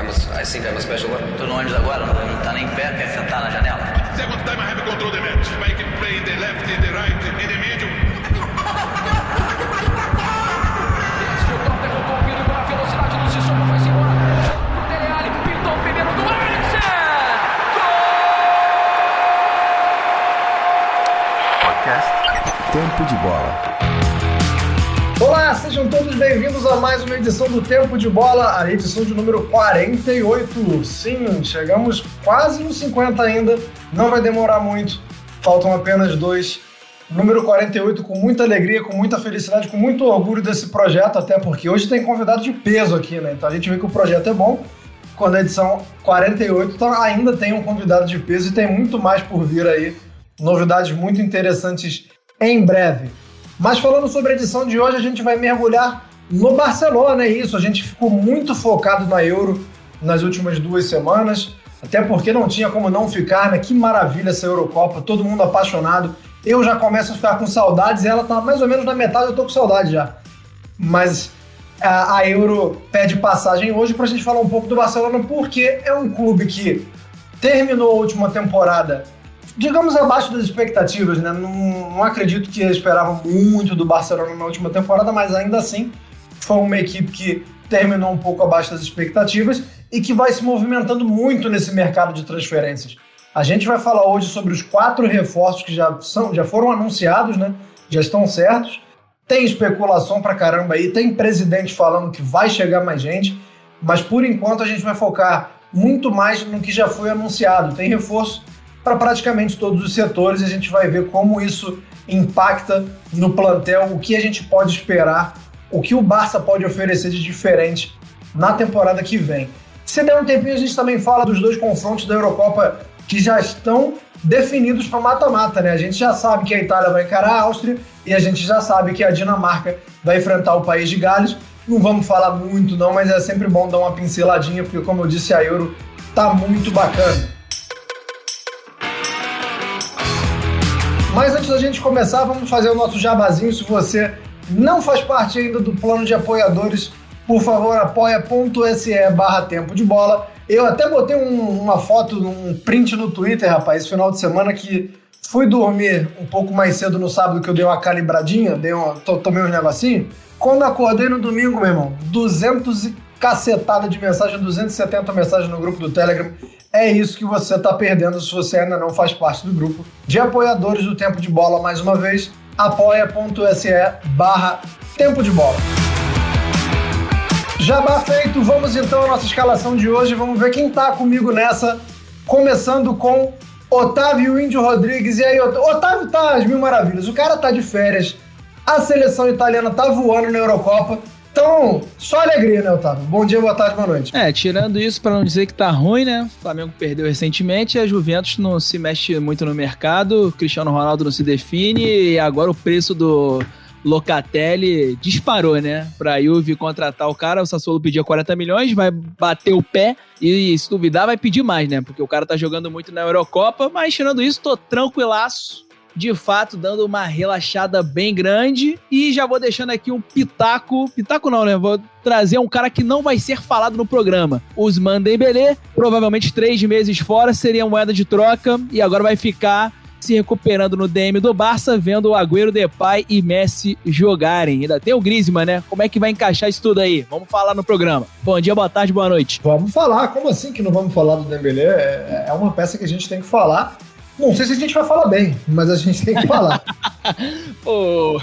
I'm a, I think I'm a special one. Tô no ônibus agora, não, tá nem em pé, quer sentar na janela? Second time I have control the match. I can play in the left, in the right, in the middle. O toque resolvido pela velocidade do Sissoko, vai-se embora. O Dele Alli pintou o primeiro do Alisson. Podcast Tempo de Bola. Sejam todos bem-vindos a mais uma edição do Tempo de Bola, a edição de número 48. Sim, chegamos quase nos 50 ainda, não vai demorar muito, faltam apenas dois. Número 48, com muita alegria, com muita felicidade, com muito orgulho desse projeto, até porque hoje tem convidado de peso aqui, né? Então a gente vê que o projeto é bom. Quando a edição 48 então ainda tem um convidado de peso e tem muito mais por vir aí. Novidades muito interessantes em breve. Mas falando sobre a edição de hoje, a gente vai mergulhar no Barcelona, é isso. A gente ficou muito focado na Euro nas últimas duas semanas, até porque não tinha como não ficar, né? Que maravilha essa Eurocopa, todo mundo apaixonado. Eu já começo a ficar com saudades, ela tá mais ou menos na metade, eu tô com saudade já. Mas a, a Euro pede passagem hoje pra gente falar um pouco do Barcelona, porque é um clube que terminou a última temporada digamos, abaixo das expectativas, né? Não, não acredito que esperavam muito do Barcelona na última temporada, mas ainda assim foi uma equipe que terminou um pouco abaixo das expectativas e que vai se movimentando muito nesse mercado de transferências. A gente vai falar hoje sobre os quatro reforços que já, são, já foram anunciados, né? Já estão certos. Tem especulação pra caramba aí, tem presidente falando que vai chegar mais gente, mas por enquanto a gente vai focar muito mais no que já foi anunciado. Tem reforço para praticamente todos os setores a gente vai ver como isso impacta no plantel, o que a gente pode esperar, o que o Barça pode oferecer de diferente na temporada que vem. Se der um tempinho, a gente também fala dos dois confrontos da Eurocopa que já estão definidos para mata-mata, né? A gente já sabe que a Itália vai encarar a Áustria e a gente já sabe que a Dinamarca vai enfrentar o país de Gales. Não vamos falar muito não, mas é sempre bom dar uma pinceladinha, porque como eu disse, a Euro tá muito bacana. Mas antes da gente começar, vamos fazer o nosso jabazinho. Se você não faz parte ainda do plano de apoiadores, por favor, apoia.se barra tempo de bola. Eu até botei um, uma foto, um print no Twitter, rapaz, esse final de semana que fui dormir um pouco mais cedo no sábado, que eu dei uma calibradinha, dei uma, tomei uns negocinhos. Quando acordei no domingo, meu irmão, 200 e cacetada de mensagem, 270 mensagens no grupo do Telegram. É isso que você está perdendo se você ainda não faz parte do grupo de apoiadores do Tempo de Bola. Mais uma vez, apoia.se barra Tempo de Bola. Jabá feito, vamos então à nossa escalação de hoje. Vamos ver quem está comigo nessa. Começando com Otávio Índio Rodrigues. E aí, Otávio tá às mil maravilhas. O cara tá de férias. A seleção italiana tá voando na Eurocopa. Então, só alegria, né, Otávio? Bom dia, boa tarde, boa noite. É, tirando isso, para não dizer que tá ruim, né? O Flamengo perdeu recentemente, a Juventus não se mexe muito no mercado, o Cristiano Ronaldo não se define e agora o preço do Locatelli disparou, né? Pra Juve contratar o cara, o Sassuolo pedia 40 milhões, vai bater o pé e se duvidar vai pedir mais, né? Porque o cara tá jogando muito na Eurocopa, mas tirando isso, tô tranquilaço de fato dando uma relaxada bem grande. E já vou deixando aqui um pitaco. Pitaco não, né? Vou trazer um cara que não vai ser falado no programa. Usman Dembélé, provavelmente três meses fora, seria moeda de troca e agora vai ficar se recuperando no DM do Barça, vendo o Agüero, Depay e Messi jogarem. Ainda tem o Griezmann, né? Como é que vai encaixar isso tudo aí? Vamos falar no programa. Bom dia, boa tarde, boa noite. Vamos falar. Como assim que não vamos falar do Dembélé? É, é uma peça que a gente tem que falar. Não sei se a gente vai falar bem, mas a gente tem que falar. pô,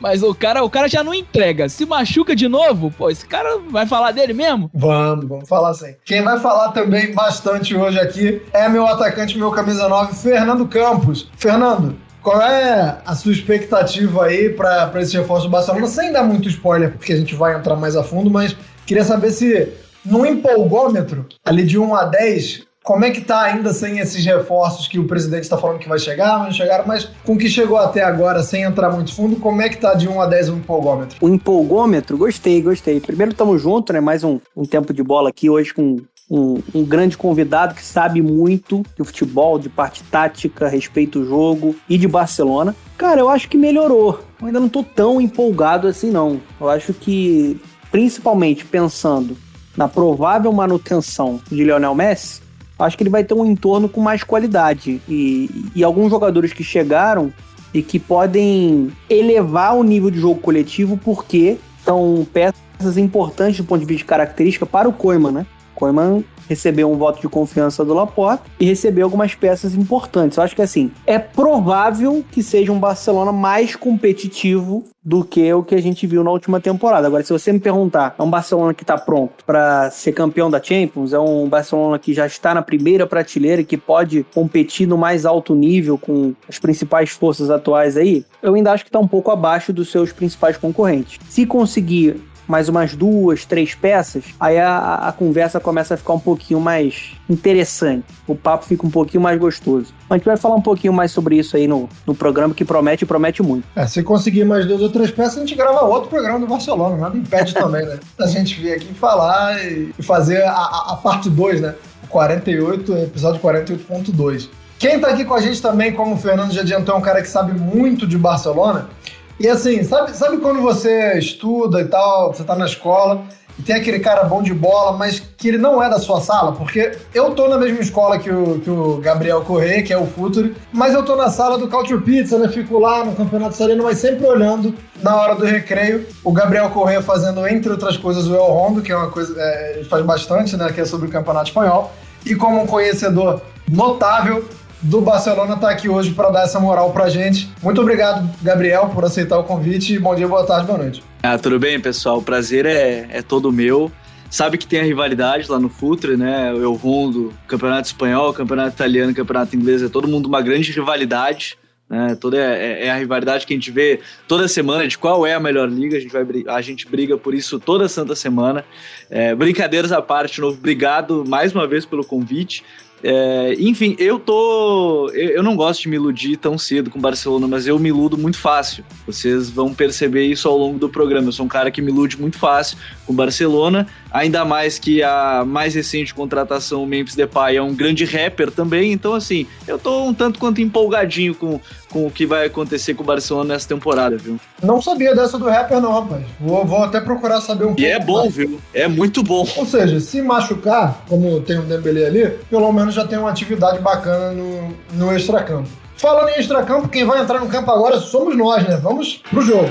mas o cara, o cara já não entrega. Se machuca de novo, pô, esse cara vai falar dele mesmo? Vamos, vamos falar sim. Quem vai falar também bastante hoje aqui é meu atacante, meu camisa 9, Fernando Campos. Fernando, qual é a sua expectativa aí para esse reforço do Barcelona? Sem dar muito spoiler, porque a gente vai entrar mais a fundo, mas queria saber se no empolgômetro, ali de 1 a 10, como é que tá ainda sem esses reforços que o presidente está falando que vai chegar, não chegaram, mas com o que chegou até agora, sem entrar muito fundo, como é que tá de 1 a 10 o empolgômetro? O empolgômetro, gostei, gostei. Primeiro estamos juntos, né? Mais um, um tempo de bola aqui hoje com um, um, grande convidado que sabe muito de futebol, de parte tática, respeito o jogo e de Barcelona. Cara, eu acho que melhorou. Eu ainda não tô tão empolgado assim, não. Eu acho que, principalmente pensando na provável manutenção de Lionel Messi, acho que ele vai ter um entorno com mais qualidade. E, e alguns jogadores que chegaram e que podem elevar o nível de jogo coletivo porque são peças importantes do ponto de vista de característica para o Koeman, né? Koeman recebeu um voto de confiança do Laporte e recebeu algumas peças importantes. Eu acho que assim, é provável que seja um Barcelona mais competitivo do que o que a gente viu na última temporada. Agora, se você me perguntar, é um Barcelona que está pronto para ser campeão da Champions? É um Barcelona que já está na primeira prateleira e que pode competir no mais alto nível com as principais forças atuais aí? Eu ainda acho que está um pouco abaixo dos seus principais concorrentes. Se conseguir mais umas duas, três peças, aí a, a conversa começa a ficar um pouquinho mais interessante. O papo fica um pouquinho mais gostoso. A gente vai falar um pouquinho mais sobre isso aí no, no programa, que promete e promete muito. É, se conseguir mais duas ou três peças, a gente grava outro programa do Barcelona. Nada impede também, né? A gente vir aqui falar e fazer a, a, a parte 2, né? 48, episódio 48.2. Quem tá aqui com a gente também, como o Fernando já adiantou, é um cara que sabe muito de Barcelona. E assim, sabe, sabe quando você estuda e tal, você tá na escola e tem aquele cara bom de bola, mas que ele não é da sua sala? Porque eu tô na mesma escola que o, que o Gabriel Corrêa, que é o Futuri, mas eu tô na sala do Culture Pizza, né? Fico lá no Campeonato Salino, mas sempre olhando na hora do recreio. O Gabriel Corrêa fazendo, entre outras coisas, o El Rondo, que é uma coisa, é, faz bastante, né? Que é sobre o Campeonato Espanhol. E como um conhecedor notável do Barcelona está aqui hoje para dar essa moral para gente. Muito obrigado, Gabriel, por aceitar o convite. Bom dia, boa tarde, boa noite. Ah, tudo bem, pessoal? O prazer é, é todo meu. Sabe que tem a rivalidade lá no Futre, né? Eu rondo Campeonato Espanhol, Campeonato Italiano, Campeonato Inglês, é todo mundo uma grande rivalidade. Né? Toda é, é, a rivalidade que a gente vê toda semana de qual é a melhor liga. A gente, vai, a gente briga por isso toda santa semana. É, brincadeiras à parte, novo, obrigado mais uma vez pelo convite. É, enfim, eu tô. Eu, eu, não gosto de me iludir tão cedo com Barcelona, mas eu me iludo muito fácil. Vocês vão perceber isso ao longo do programa. Eu sou um cara que me ilude muito fácil com Barcelona, ainda mais que a mais recente contratação, o Memphis Depay, é um grande rapper também. Então, assim, eu tô um tanto quanto empolgadinho com, com o que vai acontecer com o Barcelona nessa temporada, viu? Não sabia dessa do rapper, não, rapaz. Vou, vou até procurar saber um pouco. E é bom, mais. viu? É muito bom. Ou seja, se machucar, como tem o Dembele ali, pelo menos já tem uma atividade bacana no, no extracampo. Falando em extracampo, quem vai entrar no campo agora somos nós, né? Vamos pro jogo.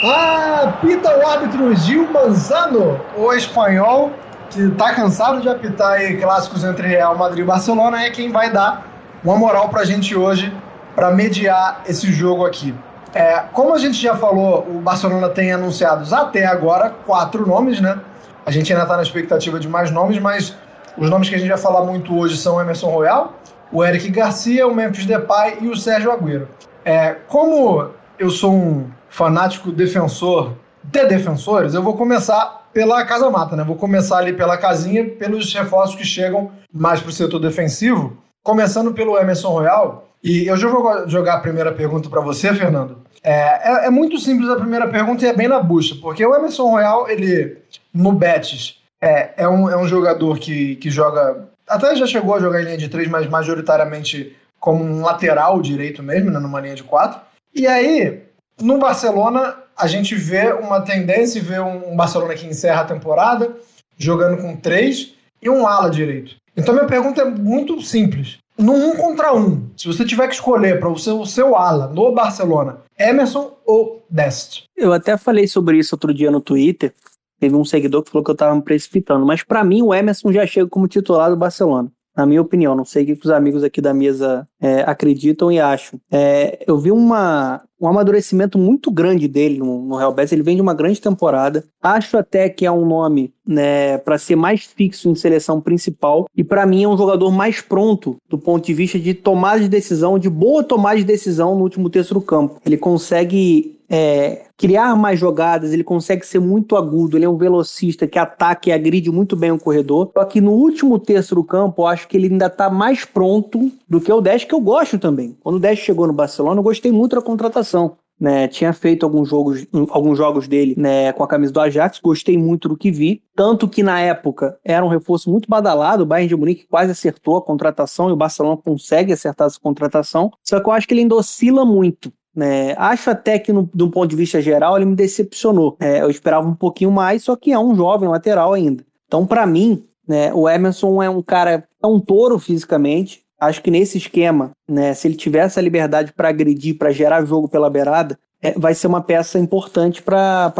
Ah, pita o árbitro Gil Manzano, o espanhol, que tá cansado de apitar aí clássicos entre Real Madrid e Barcelona, é quem vai dar uma moral pra gente hoje para mediar esse jogo aqui. É, como a gente já falou, o Barcelona tem anunciados até agora quatro nomes, né? A gente ainda está na expectativa de mais nomes, mas os nomes que a gente vai falar muito hoje são Emerson Royal, o Eric Garcia, o Memphis Depay e o Sérgio Agüero. É, como eu sou um fanático defensor de defensores, eu vou começar pela casa mata, né? Vou começar ali pela casinha, pelos reforços que chegam mais para o setor defensivo, começando pelo Emerson Royal. E eu já vou jogar a primeira pergunta para você, Fernando. É, é, é, muito simples a primeira pergunta e é bem na bucha, porque o Emerson Royal, ele, no Betis, é, é, um, é um jogador que, que joga. Até já chegou a jogar em linha de três, mas majoritariamente como um lateral direito mesmo, né, numa linha de quatro. E aí, no Barcelona, a gente vê uma tendência, vê um, Barcelona que encerra a temporada jogando com três e um ala direito. Então, minha pergunta é muito simples no um contra um, se você tiver que escolher para o seu, o seu ala no Barcelona, Emerson ou Dest? Eu até falei sobre isso outro dia no Twitter. Teve um seguidor que falou que eu estava me precipitando, mas para mim o Emerson já chega como titular do Barcelona na minha opinião. Não sei o que os amigos aqui da mesa é, acreditam e acham. É, eu vi uma, um amadurecimento muito grande dele no, no Real Betis. Ele vem de uma grande temporada. Acho até que é um nome né, para ser mais fixo em seleção principal. E para mim é um jogador mais pronto do ponto de vista de tomada de decisão, de boa tomada de decisão no último terço do campo. Ele consegue é, criar mais jogadas, ele consegue ser muito agudo, ele é um velocista que ataca e agride muito bem o corredor. Só que no último terço do campo, eu acho que ele ainda está mais pronto do que o 10, que eu gosto também. Quando o 10 chegou no Barcelona, eu gostei muito da contratação. Né, tinha feito alguns jogos, alguns jogos dele né, com a camisa do Ajax, gostei muito do que vi. Tanto que na época era um reforço muito badalado, o Bayern de Munique quase acertou a contratação e o Barcelona consegue acertar essa contratação. Só que eu acho que ele ainda oscila muito Né? Acho até que, no, do ponto de vista geral, ele me decepcionou. É, eu esperava um pouquinho mais, só que é um jovem lateral ainda. Então, para mim, né, o Emerson é um cara, é um touro fisicamente. Acho que nesse esquema, né, se ele tiver essa liberdade para agredir, para gerar jogo pela beirada, é, vai ser uma peça importante para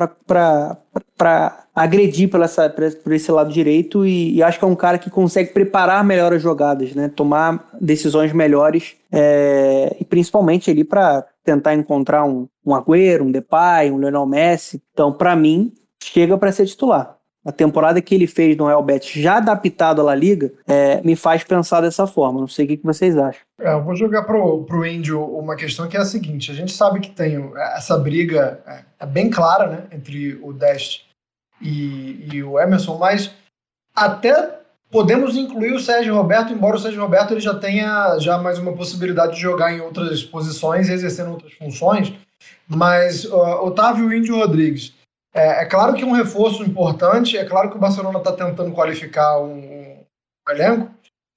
agredir pela essa, por esse lado direito e, e, acho que é um cara que consegue preparar melhor as jogadas, né? tomar decisões melhores é, e principalmente ali para tentar encontrar um, um Agüero, um Depay, um Lionel Messi. Então, para mim, chega para ser titular a temporada que ele fez no Real Betis, já adaptado à La Liga, é, me faz pensar dessa forma. Não sei o que, que vocês acham. É, eu vou jogar pro, pro Índio uma questão que é a seguinte: a gente sabe que tem essa briga é, é bem clara né, entre o Dest e, e o Emerson, mas até podemos incluir o Sérgio Roberto, embora o Sérgio Roberto ele já tenha já mais uma possibilidade de jogar em outras posições, exercendo outras funções. Mas uh, Otávio Índio Rodrigues é, é, claro que um reforço importante, é claro que o Barcelona está tentando qualificar um, um, elenco,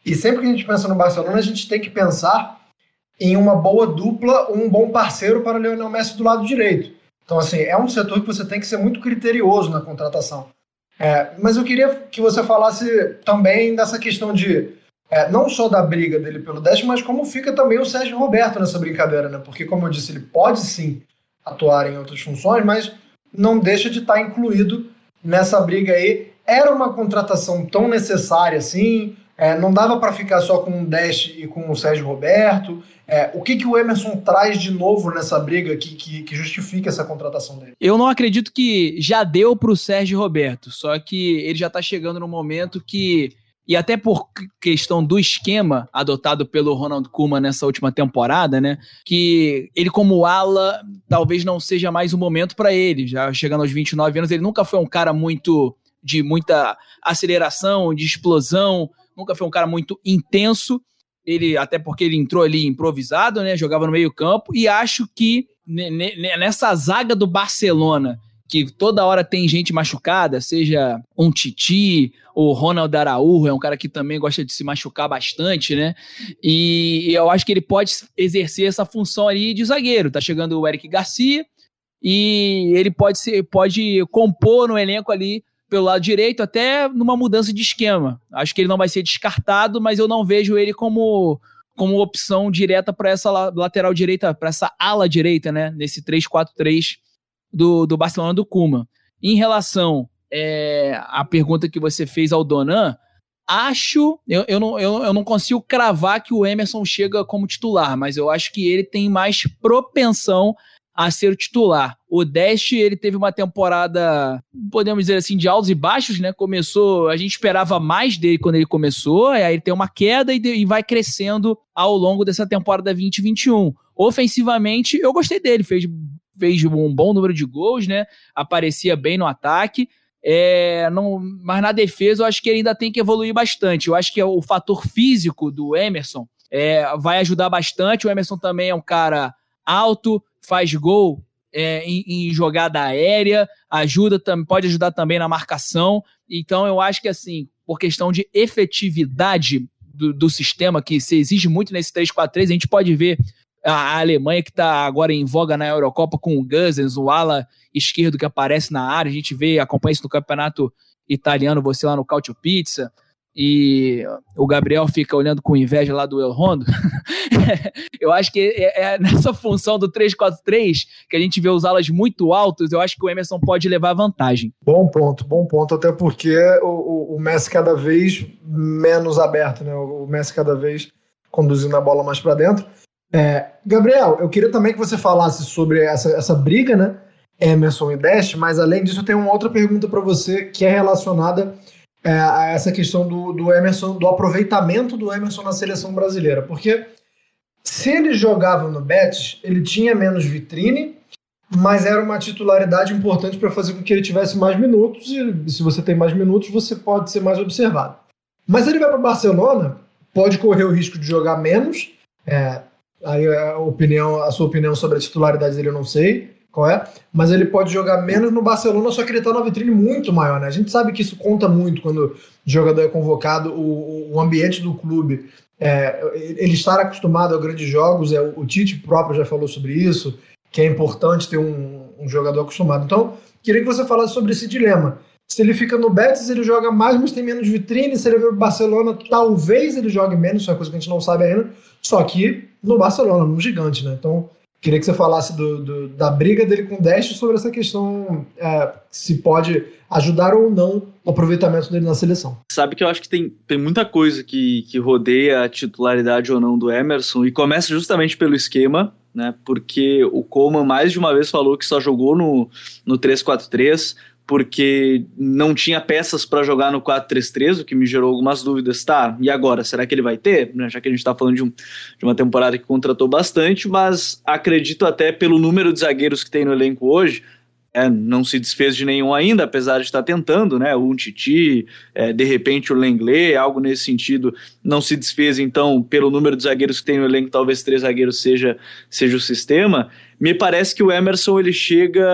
e sempre que a gente pensa no Barcelona, a gente tem que pensar em uma boa dupla, um bom parceiro para Lionel Messi do lado direito. Então, assim, é um setor que você tem que ser muito criterioso na contratação. É, mas eu queria que você falasse também dessa questão de é, não só da briga dele pelo 10, mas como fica também o Sérgio Roberto nessa brincadeira, né? Porque, como eu disse, ele pode sim atuar em outras funções, mas não deixa de estar incluído nessa briga aí. Era uma contratação tão necessária assim, é, não dava para ficar só com o Dash e com o Sérgio Roberto. É, o que, que o Emerson traz de novo nessa briga que, que, que, justifica essa contratação dele? Eu não acredito que já deu para o Sérgio Roberto, só que ele já está chegando no momento que e até por questão do esquema adotado pelo Ronald Koeman nessa última temporada, né? Que ele, como ala, talvez não seja mais o momento para ele. Já chegando aos 29 anos, ele nunca foi um cara muito de muita aceleração, de explosão, nunca foi um cara muito intenso. Ele, até porque ele entrou ali improvisado, né? Jogava no meio-campo, e acho que nessa zaga do Barcelona que toda hora tem gente machucada, seja um Titi, o Ronald Araújo é um cara que também gosta de se machucar bastante, né? E eu acho que ele pode exercer essa função ali de zagueiro. Tá chegando o Eric Garcia e ele pode ser, pode compor no elenco ali pelo lado direito, até numa mudança de esquema. Acho que ele não vai ser descartado, mas eu não vejo ele como como opção direta para essa lateral direita, para essa ala direita, né? Nesse 3-4-3 do, do Barcelona do Kuma. Em relação é, à pergunta que você fez ao Donan, acho, eu, eu, não, eu, eu não consigo cravar que o Emerson chega como titular, mas eu acho que ele tem mais propensão a ser o titular. O Dest, ele teve uma temporada, podemos dizer assim, de altos e baixos, né? Começou, a gente esperava mais dele quando ele começou, aí ele tem uma queda e, e vai crescendo ao longo dessa temporada 2021. Ofensivamente, eu gostei dele, fez fez um bom número de gols, né? Aparecia bem no ataque. É, não, mas na defesa eu acho que ele ainda tem que evoluir bastante. Eu acho que é o fator físico do Emerson é, vai ajudar bastante. O Emerson também é um cara alto, faz gol é, em, em, jogada aérea, ajuda pode ajudar também na marcação. Então eu acho que assim, por questão de efetividade do, do sistema que se exige muito nesse 3-4-3, a gente pode ver a Alemanha que está agora em voga na Eurocopa com o Guzens, o ala esquerdo que aparece na área, a gente vê, acompanha isso no campeonato italiano, você lá no Cautio Pizza, e o Gabriel fica olhando com inveja lá do El Rondo. eu acho que é, é, nessa função do 3-4-3 que a gente vê os alas muito altos, eu acho que o Emerson pode levar vantagem. Bom ponto, bom ponto, até porque o, o, o Messi cada vez menos aberto, né? O Messi cada vez conduzindo a bola mais para dentro. É, Gabriel, eu queria também que você falasse sobre essa, essa briga, né? Emerson e Dash, mas além disso, eu tenho uma outra pergunta para você que é relacionada é, a essa questão do, do Emerson, do aproveitamento do Emerson na seleção brasileira. Porque se ele jogava no Betis, ele tinha menos vitrine, mas era uma titularidade importante para fazer com que ele tivesse mais minutos, e se você tem mais minutos, você pode ser mais observado. Mas ele vai para Barcelona, pode correr o risco de jogar menos, é, Aí a opinião, a sua opinião sobre a titularidade dele eu não sei. Qual é, mas ele pode jogar menos no Barcelona, só que ele está numa vitrine muito maior, né? A gente sabe que isso conta muito quando o jogador é convocado, o, o ambiente do clube, é, ele estar acostumado a grandes jogos, é, o Tite próprio já falou sobre isso, que é importante ter um, um jogador acostumado. Então, queria que você falasse sobre esse dilema. Se ele fica no Betis, ele joga mais, mas tem menos vitrine. Se ele vai para Barcelona, talvez ele jogue menos, isso é uma coisa que a gente não sabe ainda. Só que no Barcelona, no gigante, né? Então, Queria que você falasse do, do, da briga dele com o Dash sobre essa questão é, se pode ajudar ou não o aproveitamento dele na seleção. Sabe que eu acho que tem, tem muita coisa que, que rodeia a titularidade ou não do Emerson e começa justamente pelo esquema, né? Porque o Coman mais de uma vez falou que só jogou no, no 3-4-3 porque não tinha peças para jogar no 4-3-3, o que me gerou algumas dúvidas. Tá, e agora? Será que ele vai ter? Né, já que a gente está falando de, um, de, uma temporada que contratou bastante, mas acredito até pelo número de zagueiros que tem no elenco hoje, é, não se desfez de nenhum ainda, apesar de estar tentando, né? Um Titi, é, de repente o Lenglet, algo nesse sentido, não se desfez, então, pelo número de zagueiros que tem no elenco, talvez três zagueiros seja, seja o sistema. Me parece que o Emerson ele chega,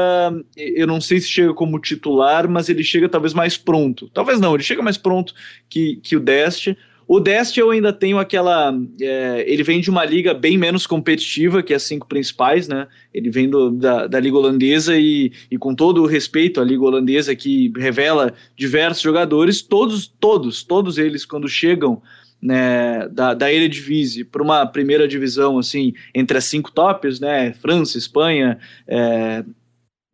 eu não sei se chega como titular, mas ele chega talvez mais pronto. Talvez não, ele chega mais pronto que, que o Deste. O Deste eu ainda tenho aquela. É, ele vem de uma liga bem menos competitiva que as cinco principais, né? Ele vem do, da, da Liga Holandesa e, e, com todo o respeito à Liga Holandesa, que revela diversos jogadores, todos, todos, todos eles, quando chegam né, da, da Eredivisie para uma primeira divisão, assim, entre as cinco tops, né, França, Espanha, é,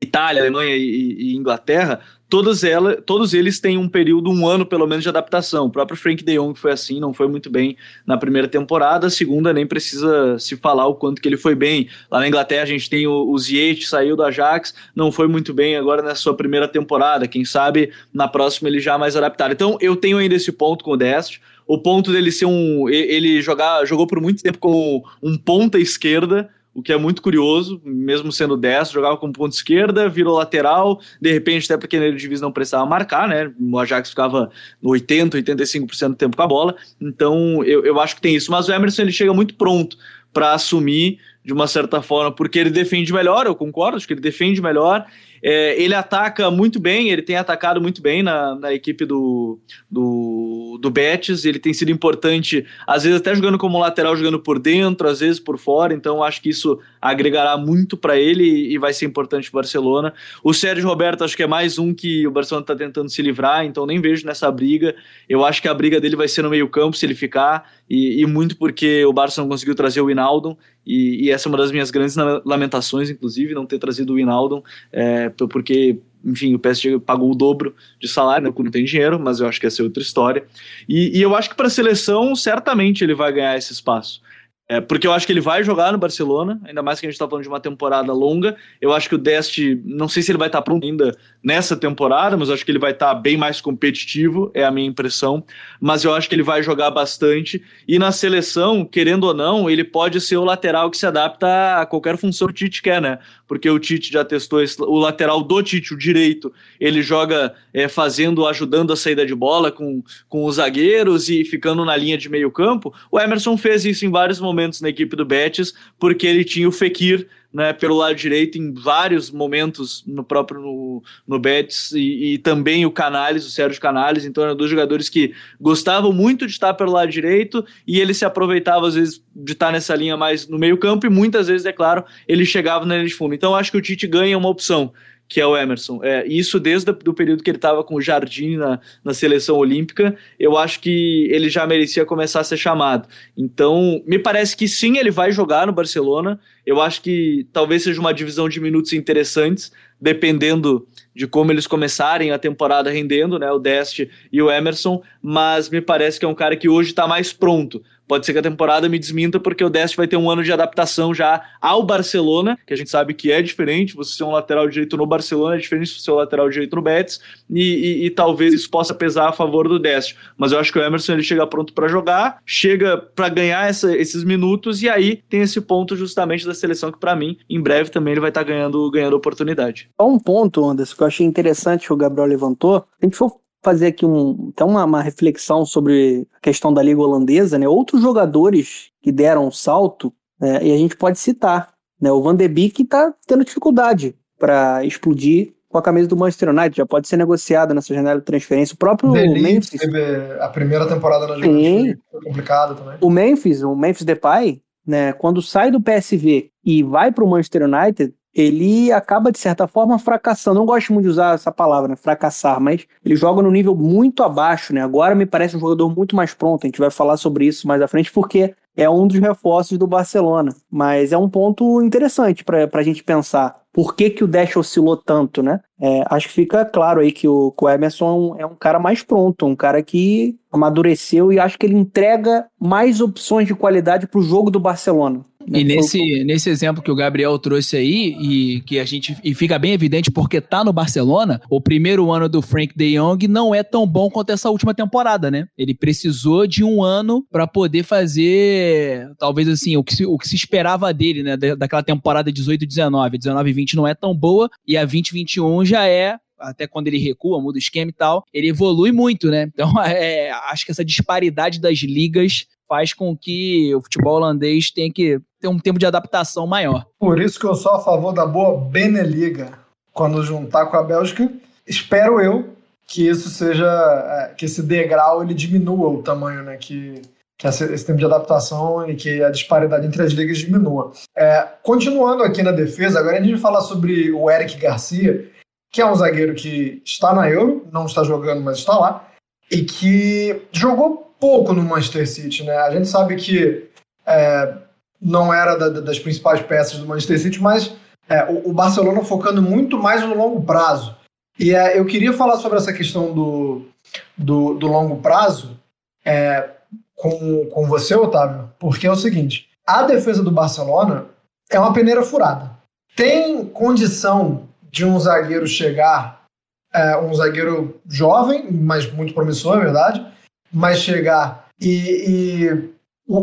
Itália, Alemanha e, e, Inglaterra, todas elas, todos eles têm um período, um ano pelo menos de adaptação. O próprio Frank de Jong foi assim, não foi muito bem na primeira temporada, a segunda nem precisa se falar o quanto que ele foi bem. Lá na Inglaterra a gente tem o, o Ziyech, saiu do Ajax, não foi muito bem agora na sua primeira temporada, quem sabe na próxima ele já mais adaptado. Então eu tenho ainda esse ponto com o Dest, o ponto dele ser um. Ele jogar, jogou por muito tempo como um ponta esquerda, o que é muito curioso, mesmo sendo destro, jogava como ponta esquerda, virou lateral, de repente, até porque ele divisa não precisava marcar, né? O Ajax ficava no 80, 85% do tempo com a bola. Então, eu, eu acho que tem isso. Mas o Emerson ele chega muito pronto para assumir de uma certa forma, porque ele defende melhor, eu concordo, acho que ele defende melhor é, ele ataca muito bem, ele tem atacado muito bem na, na equipe do, do, do Betis, ele tem sido importante, às vezes até jogando como lateral, jogando por dentro, às vezes por fora, então acho que isso agregará muito para ele e, e, vai ser importante para o Barcelona. O Sérgio Roberto acho que é mais um que o Barcelona está tentando se livrar, então nem vejo nessa briga. Eu acho que a briga dele vai ser no meio campo se ele ficar, e, e muito porque o Barça não conseguiu trazer o Inaldo, e, e, essa é uma das minhas grandes lamentações, inclusive, não ter trazido o Inaldo, é, porque, enfim, o PSG pagou o dobro de salário, né, quando tem dinheiro, mas eu acho que essa é outra história. E, e eu acho que para a seleção, certamente ele vai ganhar esse espaço. É, porque eu acho que ele vai jogar no Barcelona, ainda mais que a gente está falando de uma temporada longa. Eu acho que o Dest, não sei se ele vai estar tá pronto ainda nessa temporada, mas eu acho que ele vai estar tá bem mais competitivo, é a minha impressão. Mas eu acho que ele vai jogar bastante. E na seleção, querendo ou não, ele pode ser o lateral que se adapta a qualquer função que o Tite quer, né? Porque o Tite já testou esse, o lateral do Tite, o direito, ele joga é, fazendo, ajudando a saída de bola com, com os zagueiros e ficando na linha de meio campo. O Emerson fez isso em vários momentos momentos na equipe do Betis, porque ele tinha o Fekir né, pelo lado direito em vários momentos no próprio no, no Betis e, e, também o Canales, o Sérgio Canales, então eram dois jogadores que gostavam muito de estar pelo lado direito e ele se aproveitava às vezes de estar nessa linha mais no meio campo e muitas vezes, é claro, ele chegava na linha de fundo. Então acho que o Tite ganha uma opção que é o Emerson. É, isso desde o período que ele estava com o Jardim na, na seleção olímpica, eu acho que ele já merecia começar a ser chamado. Então, me parece que sim, ele vai jogar no Barcelona. Eu acho que talvez seja uma divisão de minutos interessantes, dependendo de como eles começarem a temporada rendendo, né, o Dest e o Emerson, mas me parece que é um cara que hoje está mais pronto. Pode ser que a temporada me desminta, porque o Dest vai ter um ano de adaptação já ao Barcelona, que a gente sabe que é diferente. Você ser um lateral direito no Barcelona é diferente de ser um lateral direito no Betis, e, e, e, talvez isso possa pesar a favor do Dest. Mas eu acho que o Emerson ele chega pronto para jogar, chega para ganhar essa, esses minutos, e aí tem esse ponto justamente da seleção que, para mim, em breve também ele vai estar tá ganhando, ganhando oportunidade. Só um ponto, Anderson, que eu achei interessante que o Gabriel levantou. A gente for fazer aqui um, até uma, uma, reflexão sobre a questão da Liga Holandesa, né? Outros jogadores que deram um salto, né? e a gente pode citar Né? O Van de Beek tá tendo dificuldade para explodir com a camisa do Manchester United, já pode ser negociado nessa janela de transferência. O próprio Memphis. teve a primeira temporada na. Juventus foi complicada também. O Memphis, o Memphis Depay, né, quando sai do PSV e vai para o Manchester United, ele acaba de certa forma fracassando. Não gosto muito de usar essa palavra, né, fracassar, mas ele joga no nível muito abaixo, né? Agora me parece um jogador muito mais pronto. A gente vai falar sobre isso mais à frente porque é um dos reforços do Barcelona. Mas é um ponto interessante para a gente pensar. Por que, que o Dash oscilou tanto, né? É, acho que fica claro aí que o, que o Emerson é um, é um cara mais pronto, um cara que amadureceu e acho que ele entrega mais opções de qualidade para o jogo do Barcelona. Né? E nesse, nesse exemplo que o Gabriel trouxe aí, e que a gente e fica bem evidente porque tá no Barcelona, o primeiro ano do Frank de Jong não é tão bom quanto essa última temporada, né? Ele precisou de um ano pra poder fazer, talvez assim, o que se, o que se esperava dele, né? Da- Daquela temporada 18-19. 19-20 não é tão boa, e a 20-21 já é até quando ele recua, muda o esquema e tal, ele evolui muito, né? Então, é, acho que essa disparidade das ligas faz com que o futebol holandês tenha que ter um tempo de adaptação maior. Por isso que eu sou a favor da boa Beneliga. Quando juntar com a Bélgica, espero eu que isso seja. é, que esse degrau ele diminua o tamanho, né? Que, que esse, tempo de adaptação e que a disparidade entre as ligas diminua. É, continuando aqui na defesa, agora a gente vai falar sobre o Eric Garcia, que é um zagueiro que está na Euro, não está jogando, mas está lá, e que jogou pouco no Manchester City, né? A gente sabe que é, não era da- da- das principais peças do Manchester City, mas é, o, o Barcelona focando muito mais no longo prazo. E é, eu queria falar sobre essa questão do, do, do longo prazo é, com, com você, Otávio, porque é o seguinte: a defesa do Barcelona é uma peneira furada. Tem condição de um zagueiro chegar, é, um zagueiro jovem, mas muito promissor, é verdade, mas chegar e, e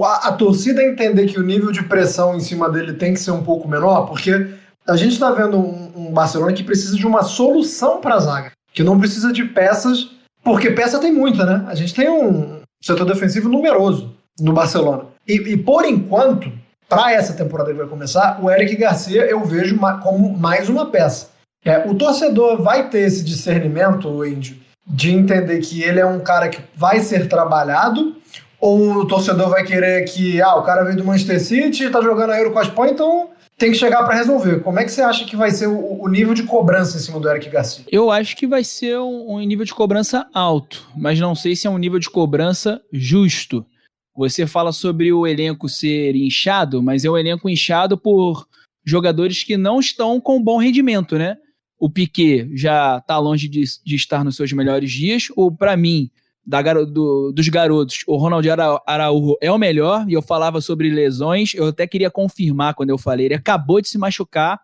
a, a torcida entender que o nível de pressão em cima dele tem que ser um pouco menor, porque a gente está vendo um, um Barcelona que precisa de uma solução para a zaga, que não precisa de peças, porque peça tem muita, né? A gente tem um setor defensivo numeroso no Barcelona. E, e por enquanto, para essa temporada que vai começar, o Eric Garcia eu vejo como mais uma peça. É, o torcedor vai ter esse discernimento, o Índio, de entender que ele é um cara que vai ser trabalhado, ou o torcedor vai querer que, ah, o cara veio do Manchester City, tá jogando a Euro com a Espanha, então tem que chegar para resolver. Como é que você acha que vai ser o, o nível de cobrança em cima do Eric Garcia? Eu acho que vai ser um, um nível de cobrança alto, mas não sei se é um nível de cobrança justo. Você fala sobre o elenco ser inchado, mas é um elenco inchado por jogadores que não estão com bom rendimento, né? O Piquet já está longe de, de estar nos seus melhores dias, ou para mim, da do- dos garotos, o Ronald Ara- Araújo é o melhor, e eu falava sobre lesões, eu até queria confirmar quando eu falei, ele acabou de se machucar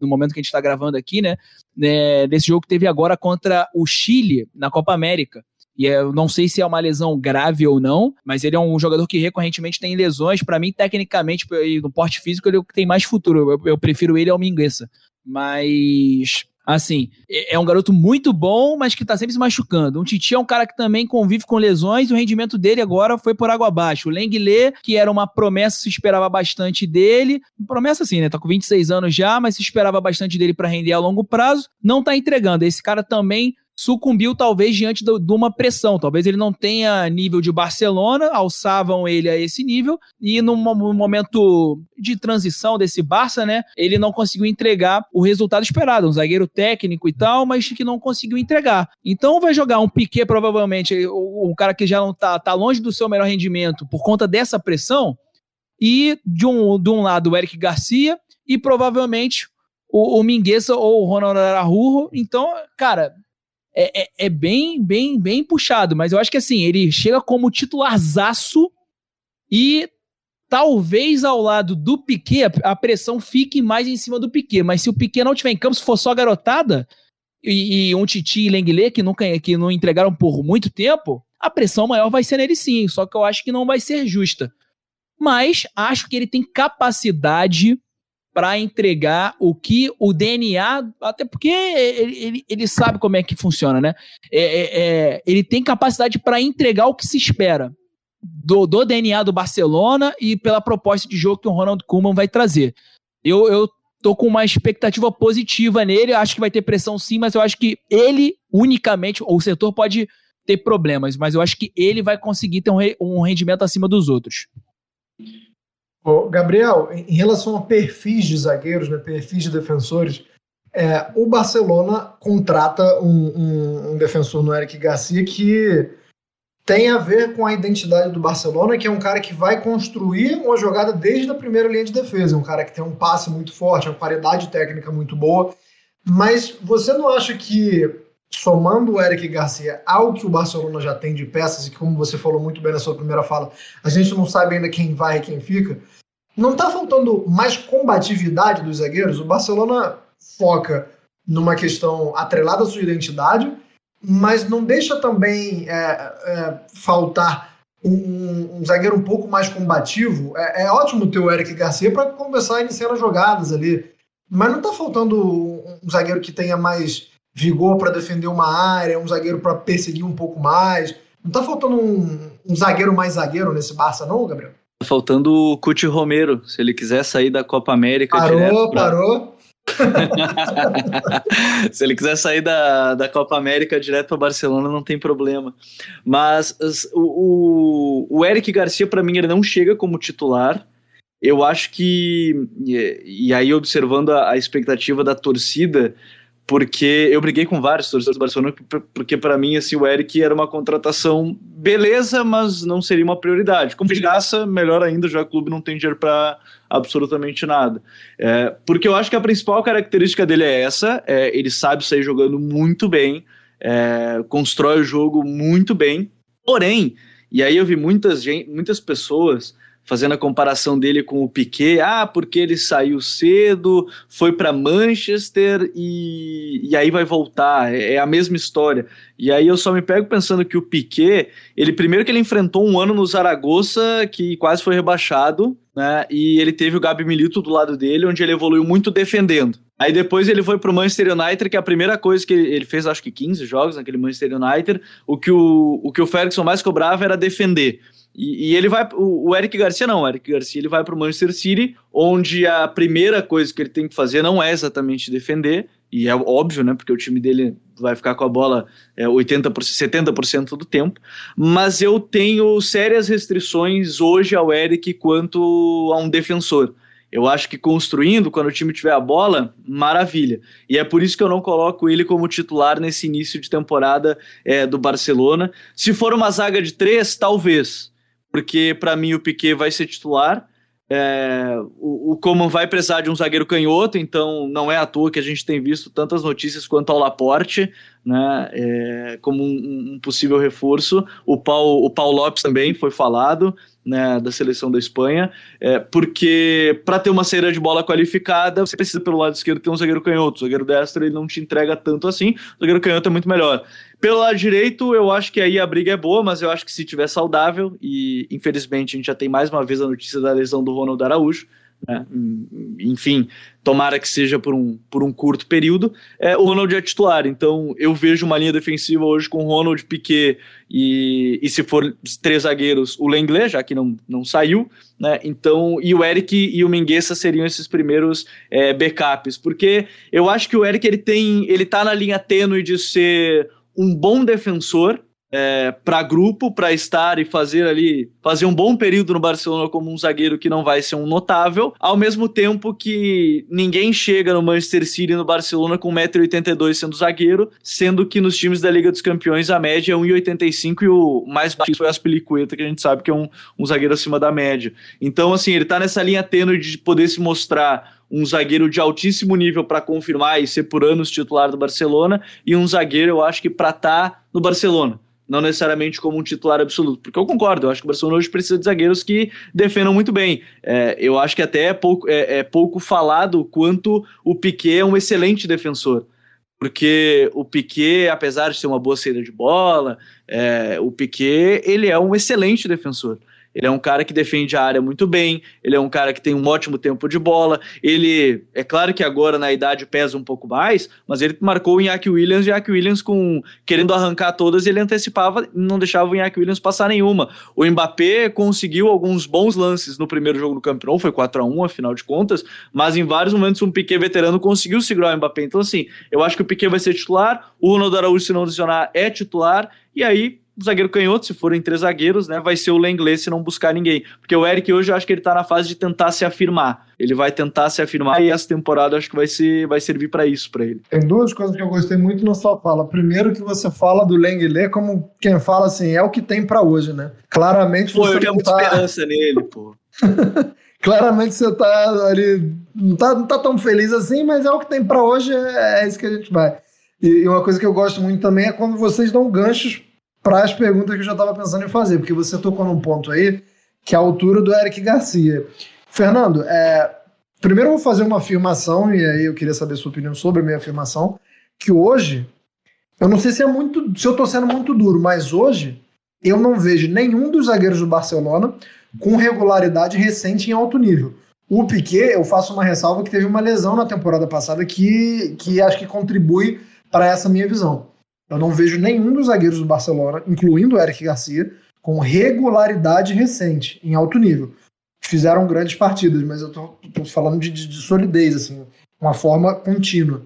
no momento que a gente está gravando aqui, né? né, desse jogo que teve agora contra o Chile na Copa América. E eu não sei se é uma lesão grave ou não, mas ele é um jogador que recorrentemente tem lesões. Para mim, tecnicamente, e no porte físico, ele é o que tem mais futuro. Eu, eu prefiro ele ao Mingueza. Mas, assim, é é um garoto muito bom, mas que tá sempre se machucando. Um Titi é um cara que também convive com lesões e o rendimento dele agora foi por água abaixo. O Lenglet, que era uma promessa, se esperava bastante dele. Promessa assim, né? Tá com 26 anos já, mas se esperava bastante dele para render a longo prazo. Não tá entregando. Esse cara também sucumbiu talvez diante do- de uma pressão. Talvez ele não tenha nível de Barcelona, alçavam ele a esse nível e num mo- num momento de transição desse Barça, né, ele não conseguiu entregar o resultado esperado, um zagueiro técnico e tal, mas que não conseguiu entregar. Então vai jogar um Piquet provavelmente, o cara que já não tá, tá longe do seu melhor rendimento por conta dessa pressão e de um, de um lado o Eric Garcia e provavelmente o, o Mingueza ou o Ronald Araújo. Então, cara, é, é, é bem, bem, bem puxado, mas eu acho que assim, ele chega como titularzaço e talvez ao lado do Piquet a, pressão fique mais em cima do Piquet, mas se o Piquet não tiver em campo, se for só garotada e, e um Titi e Lenglet que, nunca, que não entregaram por muito tempo, a pressão maior vai ser nele sim, só que eu acho que não vai ser justa. Mas acho que ele tem capacidade para entregar o que o DNA, até porque ele, ele, ele sabe como é que funciona, né? É, é, é, ele tem capacidade para entregar o que se espera do, do, DNA do Barcelona e pela proposta de jogo que o Ronald Koeman vai trazer. Eu, eu tô com uma expectativa positiva nele. Acho que vai ter pressão sim, mas eu acho que ele, unicamente, o setor pode ter problemas, mas eu acho que ele vai conseguir ter um, um rendimento acima dos outros. Ô, Gabriel, em relação a perfis de zagueiros, né, perfis de defensores, é, o Barcelona contrata um, um, um, defensor no Eric Garcia que tem a ver com a identidade do Barcelona, que é um cara que vai construir uma jogada desde a primeira linha de defesa, um cara que tem um passe muito forte, uma qualidade técnica muito boa. Mas você não acha que somando o Eric Garcia ao que o Barcelona já tem de peças, e como você falou muito bem na sua primeira fala, a gente não sabe ainda quem vai e quem fica, não está faltando mais combatividade dos zagueiros? O Barcelona foca numa questão atrelada à sua identidade, mas não deixa também é, é, faltar um, um, zagueiro um pouco mais combativo. É, é ótimo ter o Eric Garcia para começar a iniciar as jogadas ali, mas não está faltando um zagueiro que tenha mais vigor para defender uma área, um zagueiro para perseguir um pouco mais. Não está faltando um, um zagueiro mais zagueiro nesse Barça, não, Gabriel? Tá faltando o Cuti Romero, se ele quiser sair da Copa América. Parou, pra... parou. Se ele quiser sair da, da Copa América direto para Barcelona, não tem problema. Mas o, o, o Eric Garcia, para mim, ele não chega como titular. Eu acho que, e, e aí observando a, a expectativa da torcida, porque eu briguei com vários torcedores do Barcelona, porque para mim assim, o Eric era uma contratação beleza, mas não seria uma prioridade. Como de graça, melhor ainda, já o clube não tem dinheiro para absolutamente nada. É, porque eu acho que a principal característica dele é essa, é, ele sabe sair jogando muito bem, é, constrói o jogo muito bem, porém, e aí eu vi muitas, muitas pessoas fazendo a comparação dele com o Piquet, ah, porque ele saiu cedo, foi para Manchester e, e aí vai voltar, é, é, a mesma história. E aí eu só me pego pensando que o Piquet, ele primeiro que ele enfrentou um ano no Zaragoza que quase foi rebaixado, né? E ele teve o Gabi Milito do lado dele, onde ele evoluiu muito defendendo. Aí depois ele foi pro Manchester United, que é a primeira coisa que ele, ele fez, acho que 15 jogos naquele Manchester United, o que o, o que o Ferguson mais cobrava era defender. E, e, ele vai. O, o, Eric Garcia não, o Eric Garcia ele vai para o Manchester City, onde a primeira coisa que ele tem que fazer não é exatamente defender, e é óbvio, né? Porque o time dele vai ficar com a bola é, 80%, 70% do tempo. Mas eu tenho sérias restrições hoje ao Eric quanto a um defensor. Eu acho que construindo, quando o time tiver a bola, maravilha. E é por isso que eu não coloco ele como titular nesse início de temporada é, do Barcelona. Se for uma zaga de três, talvez porque para mim o Piquet vai ser titular. É, o, o Coman vai precisar de um zagueiro canhoto, então não é à toa que a gente tem visto tantas notícias quanto ao Laporte, né, é, como um, um, possível reforço. O Paulo, o Paulo Lopes também foi falado, né, da seleção da Espanha, é, porque para ter uma saída de bola qualificada, você precisa pelo lado esquerdo ter um zagueiro canhoto. O zagueiro destro ele não te entrega tanto assim, o zagueiro canhoto é muito melhor. Pelo lado direito, eu acho que aí a briga é boa, mas eu acho que se tiver saudável, e infelizmente a gente já tem mais uma vez a notícia da lesão do Ronald Araújo, né? enfim, tomara que seja por um, por um curto período, é, o Ronald é titular. Então eu vejo uma linha defensiva hoje com Ronald, Piquet e, e se for três zagueiros, o Lenglet, já que não, não saiu, né? Então, e o Eric e o Mingueza seriam esses primeiros é, backups, porque eu acho que o Eric ele tem, ele tá na linha tênue de ser um bom defensor, é, para grupo, para estar e fazer ali, fazer um bom período no Barcelona como um zagueiro que não vai ser um notável, ao mesmo tempo que ninguém chega no Manchester City e no Barcelona com 1,82m sendo zagueiro, sendo que nos times da Liga dos Campeões a média é 1,85m e o mais baixo foi Aspilicueta, que a gente sabe que é um, um zagueiro acima da média. Então, assim, ele tá nessa linha tênue de poder se mostrar um zagueiro de altíssimo nível para confirmar e ser por anos titular do Barcelona, e um zagueiro, eu acho que para estar tá no Barcelona não necessariamente como um titular absoluto. Porque eu concordo, eu acho que o Barcelona hoje precisa de zagueiros que defendam muito bem. É, eu acho que até é pouco, é, é pouco falado quanto o Piquet é um excelente defensor. Porque o Piquet, apesar de ser uma boa saída de bola, é, o Piquet ele é um excelente defensor. Ele é um cara que defende a área muito bem, ele é um cara que tem um ótimo tempo de bola. Ele, é claro que agora na idade pesa um pouco mais, mas ele marcou o Iñaki Williams, Iñaki Williams com querendo arrancar todas, ele antecipava, não deixava o Iñaki Williams passar nenhuma. O Mbappé conseguiu alguns bons lances no primeiro jogo do campeão, foi 4 a 1 afinal de contas, mas em vários momentos um Piquet veterano conseguiu segurar o Mbappé. Então assim, eu acho que o Piquet vai ser titular, o Ronaldo Araújo se não lesionar é titular, e aí zagueiro canhoto, se forem três zagueiros, né, vai ser o Lenglet se não buscar ninguém. Porque o Eric hoje eu acho que ele tá na fase de tentar se afirmar. Ele vai tentar se afirmar e essa temporada acho que vai, ser, vai servir para isso para ele. Tem duas coisas que eu gostei muito na sua fala. Primeiro que você fala do Lenglet como quem fala assim, é o que tem para hoje, né? Claramente pô, você eu tenho muita tá... esperança nele, pô. Claramente você tá ali, não tá, não tá tão feliz assim, mas é o que tem para hoje, é, é isso que a gente vai. E, e uma coisa que eu gosto muito também é quando vocês dão ganchos para as perguntas que eu já estava pensando em fazer, porque você tocou num ponto aí que é a altura do Eric Garcia. Fernando, é, primeiro eu vou fazer uma afirmação, e aí eu queria saber sua opinião sobre a minha afirmação, que hoje, eu não sei se é muito, se eu estou sendo muito duro, mas hoje eu não vejo nenhum dos zagueiros do Barcelona com regularidade recente em alto nível. O Piquet, eu faço uma ressalva que teve uma lesão na temporada passada que, que acho que contribui para essa minha visão. Eu não vejo nenhum dos zagueiros do Barcelona, incluindo o Eric Garcia, com regularidade recente, em alto nível. Fizeram grandes partidas, mas eu tô falando de, de, de, solidez, assim, uma forma contínua.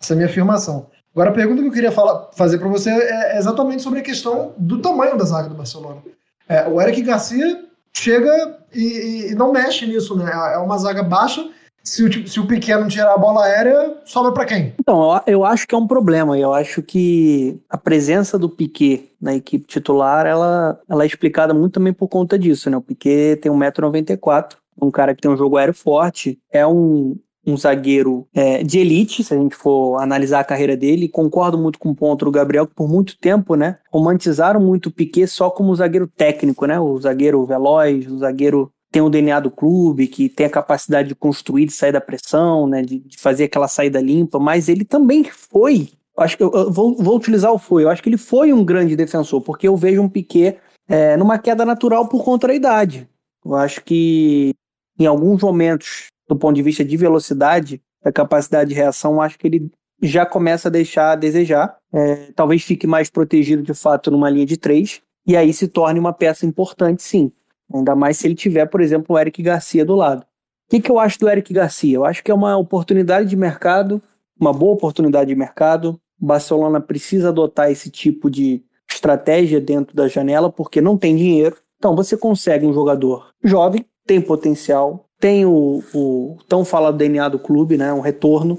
Essa é a minha afirmação. Agora, a pergunta que eu queria falar, fazer para você é exatamente sobre a questão do tamanho da zaga do Barcelona. É, o Eric Garcia chega e, e, não mexe nisso, né? É uma zaga baixa se o, se o pequeno tirar a bola aérea, sobra para quem? Então, eu, eu, acho que é um problema. Eu acho que a presença do Piquet na equipe titular, ela, ela é explicada muito também por conta disso, né? O Piquet tem 1,94m, um cara que tem um jogo aéreo forte, é um, um zagueiro é, de elite, se a gente for analisar a carreira dele. Concordo muito com o ponto do Gabriel, que por muito tempo, né, romantizaram muito o Piquet só como zagueiro técnico, né? O zagueiro veloz, o zagueiro tem o DNA do clube, que tem a capacidade de construir, de sair da pressão, né, de, de fazer aquela saída limpa, mas ele também foi, acho que eu, eu vou, vou, utilizar o foi, eu acho que ele foi um grande defensor, porque eu vejo um Piquet é, numa queda natural por conta da idade. Eu acho que em alguns momentos, do ponto de vista de velocidade, da capacidade de reação, acho que ele já começa a deixar a desejar. É, talvez fique mais protegido de fato numa linha de três, e aí se torne uma peça importante, sim. Ainda mais se ele tiver, por exemplo, o Eric Garcia do lado. O que, que eu acho do Eric Garcia? Eu acho que é uma oportunidade de mercado, uma boa oportunidade de mercado. O Barcelona precisa adotar esse tipo de estratégia dentro da janela, porque não tem dinheiro. Então você consegue um jogador jovem, tem potencial, tem o, o tão falado DNA do clube, né, um retorno,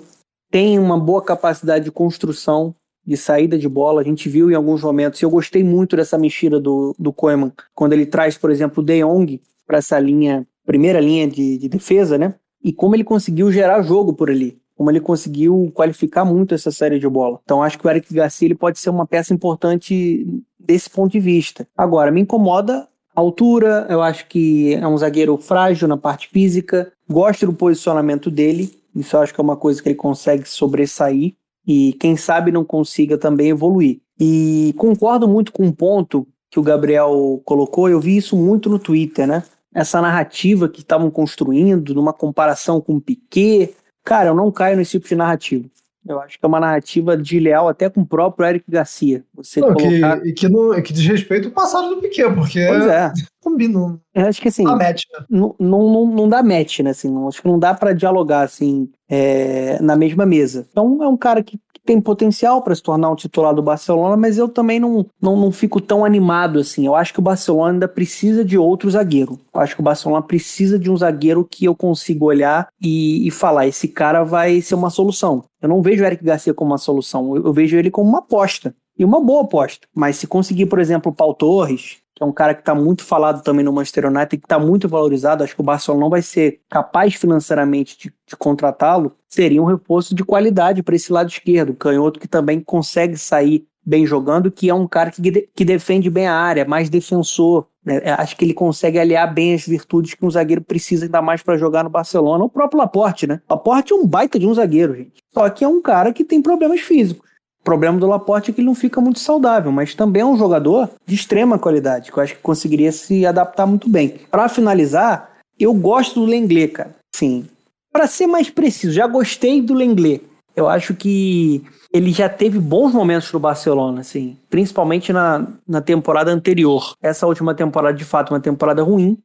tem uma boa capacidade de construção de saída de bola. A gente viu em alguns momentos, e eu gostei muito dessa mexida do, do Koeman, quando ele traz, por exemplo, o De Jong para essa linha, primeira linha de, de defesa, né? E como ele conseguiu gerar jogo por ali como ele conseguiu qualificar muito essa série de bola. Então acho que o Eric Garcia ele pode ser uma peça importante desse ponto de vista. Agora, me incomoda a altura, eu acho que é um zagueiro frágil na parte física, gosto do posicionamento dele, isso eu acho que é uma coisa que ele consegue sobressair e quem sabe não consiga também evoluir. E concordo muito com um ponto que o Gabriel colocou, eu vi isso muito no Twitter, né? Essa narrativa que estavam construindo, numa comparação com o Piquet. Cara, eu não caio nesse tipo de narrativa. Eu acho que é uma narrativa de leal até com o próprio Eric Garcia. Você não, colocar... que, e que, não, que diz respeito ao passado do Piquet, porque pois é. combina. Eu acho que assim. Dá match, né? não, não, não dá match, né? Assim, não, acho que não dá para dialogar assim é, na mesma mesa. Então é um cara que tem potencial para se tornar um titular do Barcelona, mas eu também não, não, não fico tão animado assim. Eu acho que o Barcelona ainda precisa de outro zagueiro. Eu acho que o Barcelona precisa de um zagueiro que eu consiga olhar e, e falar: esse cara vai ser uma solução. Eu não vejo o Eric Garcia como uma solução, eu, eu vejo ele como uma aposta. E uma boa aposta. Mas se conseguir, por exemplo, o Paul Torres, que é um cara que está muito falado também no Manchester United, que está muito valorizado. Acho que o Barcelona não vai ser capaz financeiramente de, de contratá-lo. Seria um reforço de qualidade para esse lado esquerdo. Canhoto que também consegue sair bem jogando, que é um cara que, que defende bem a área, mais defensor. Né? É, acho que ele consegue aliar bem as virtudes que um zagueiro precisa ainda mais para jogar no Barcelona. O próprio Laporte, né? Laporte é um baita de um zagueiro, gente. Só que é um cara que tem problemas físicos. O problema do Laporte é que ele não fica muito saudável, mas também é um jogador de extrema qualidade, que eu acho que conseguiria se adaptar muito bem. Para finalizar, eu gosto do Lenglet, cara. Sim. Para ser mais preciso, já gostei do Lenglet. Eu acho que ele já teve bons momentos no Barcelona, assim, principalmente na, na temporada anterior. Essa última temporada, de fato, uma temporada ruim,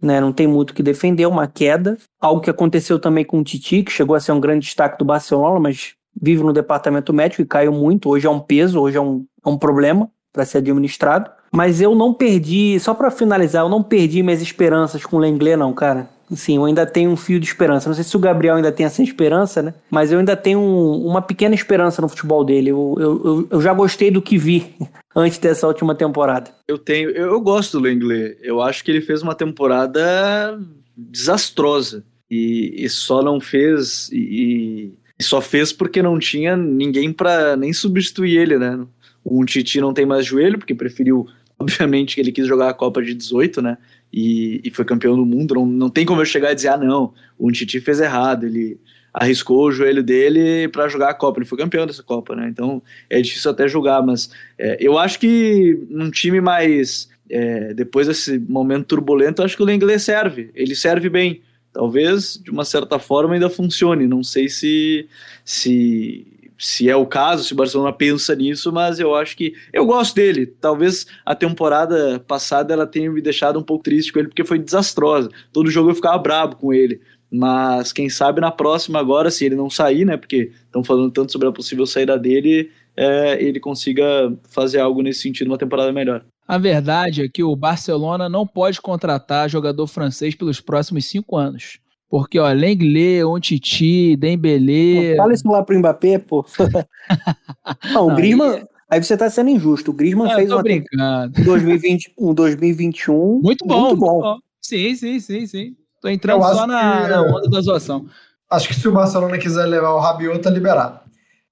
né? Não tem muito o que defender, uma queda. Algo que aconteceu também com o Titi, que chegou a ser um grande destaque do Barcelona, mas vive no departamento médico e caiu muito. Hoje é um peso, hoje é um, é um problema para ser administrado. Mas eu não perdi, só para finalizar, eu não perdi minhas esperanças com o Lenglet, não, cara. Sim, eu ainda tenho um fio de esperança. Não sei se o Gabriel ainda tem essa esperança, né? Mas eu ainda tenho um, uma pequena esperança no futebol dele. Eu, eu, eu, já gostei do que vi antes dessa última temporada. Eu tenho, eu, eu gosto do Lenglet. Eu acho que ele fez uma temporada desastrosa e, e só não fez e, e, só fez porque não tinha ninguém para nem substituir ele, né? O Titi não tem mais joelho porque preferiu, obviamente, que ele quis jogar a Copa de 18, né? e, e foi campeão do mundo. Não, não tem como eu chegar e dizer, ah, não, o Titi fez errado, ele arriscou o joelho dele para jogar a Copa. Ele foi campeão dessa Copa, né? Então é difícil até julgar, mas é, eu acho que num time mais. É, depois desse momento turbulento, acho que o Lenglet serve. Ele serve bem. Talvez, de uma certa forma, ainda funcione. Não sei se, se se é o caso, se o Barcelona pensa nisso, mas eu acho que eu gosto dele. Talvez a temporada passada ela tenha me deixado um pouco triste com ele porque foi desastrosa. Todo jogo eu ficava brabo com ele. Mas quem sabe na próxima agora, se ele não sair, né? Porque estão falando tanto sobre a possível saída dele, é, ele consiga fazer algo nesse sentido, uma temporada melhor. A verdade é que o Barcelona não pode contratar jogador francês pelos próximos cinco anos. Porque, ó, Lenglet, Ontiti, Dembélé... Fala isso lá pro Mbappé, pô. não, o Griezmann... Aí você tá sendo injusto. O Griezmann ah, fez uma brincando. 2020, um 2021 muito bom, muito bom. Muito bom. Sim, sim, sim, sim. Tô entrando só na, que, na, onda da zoação. Acho que se o Barcelona quiser levar o Rabiot, tá liberado.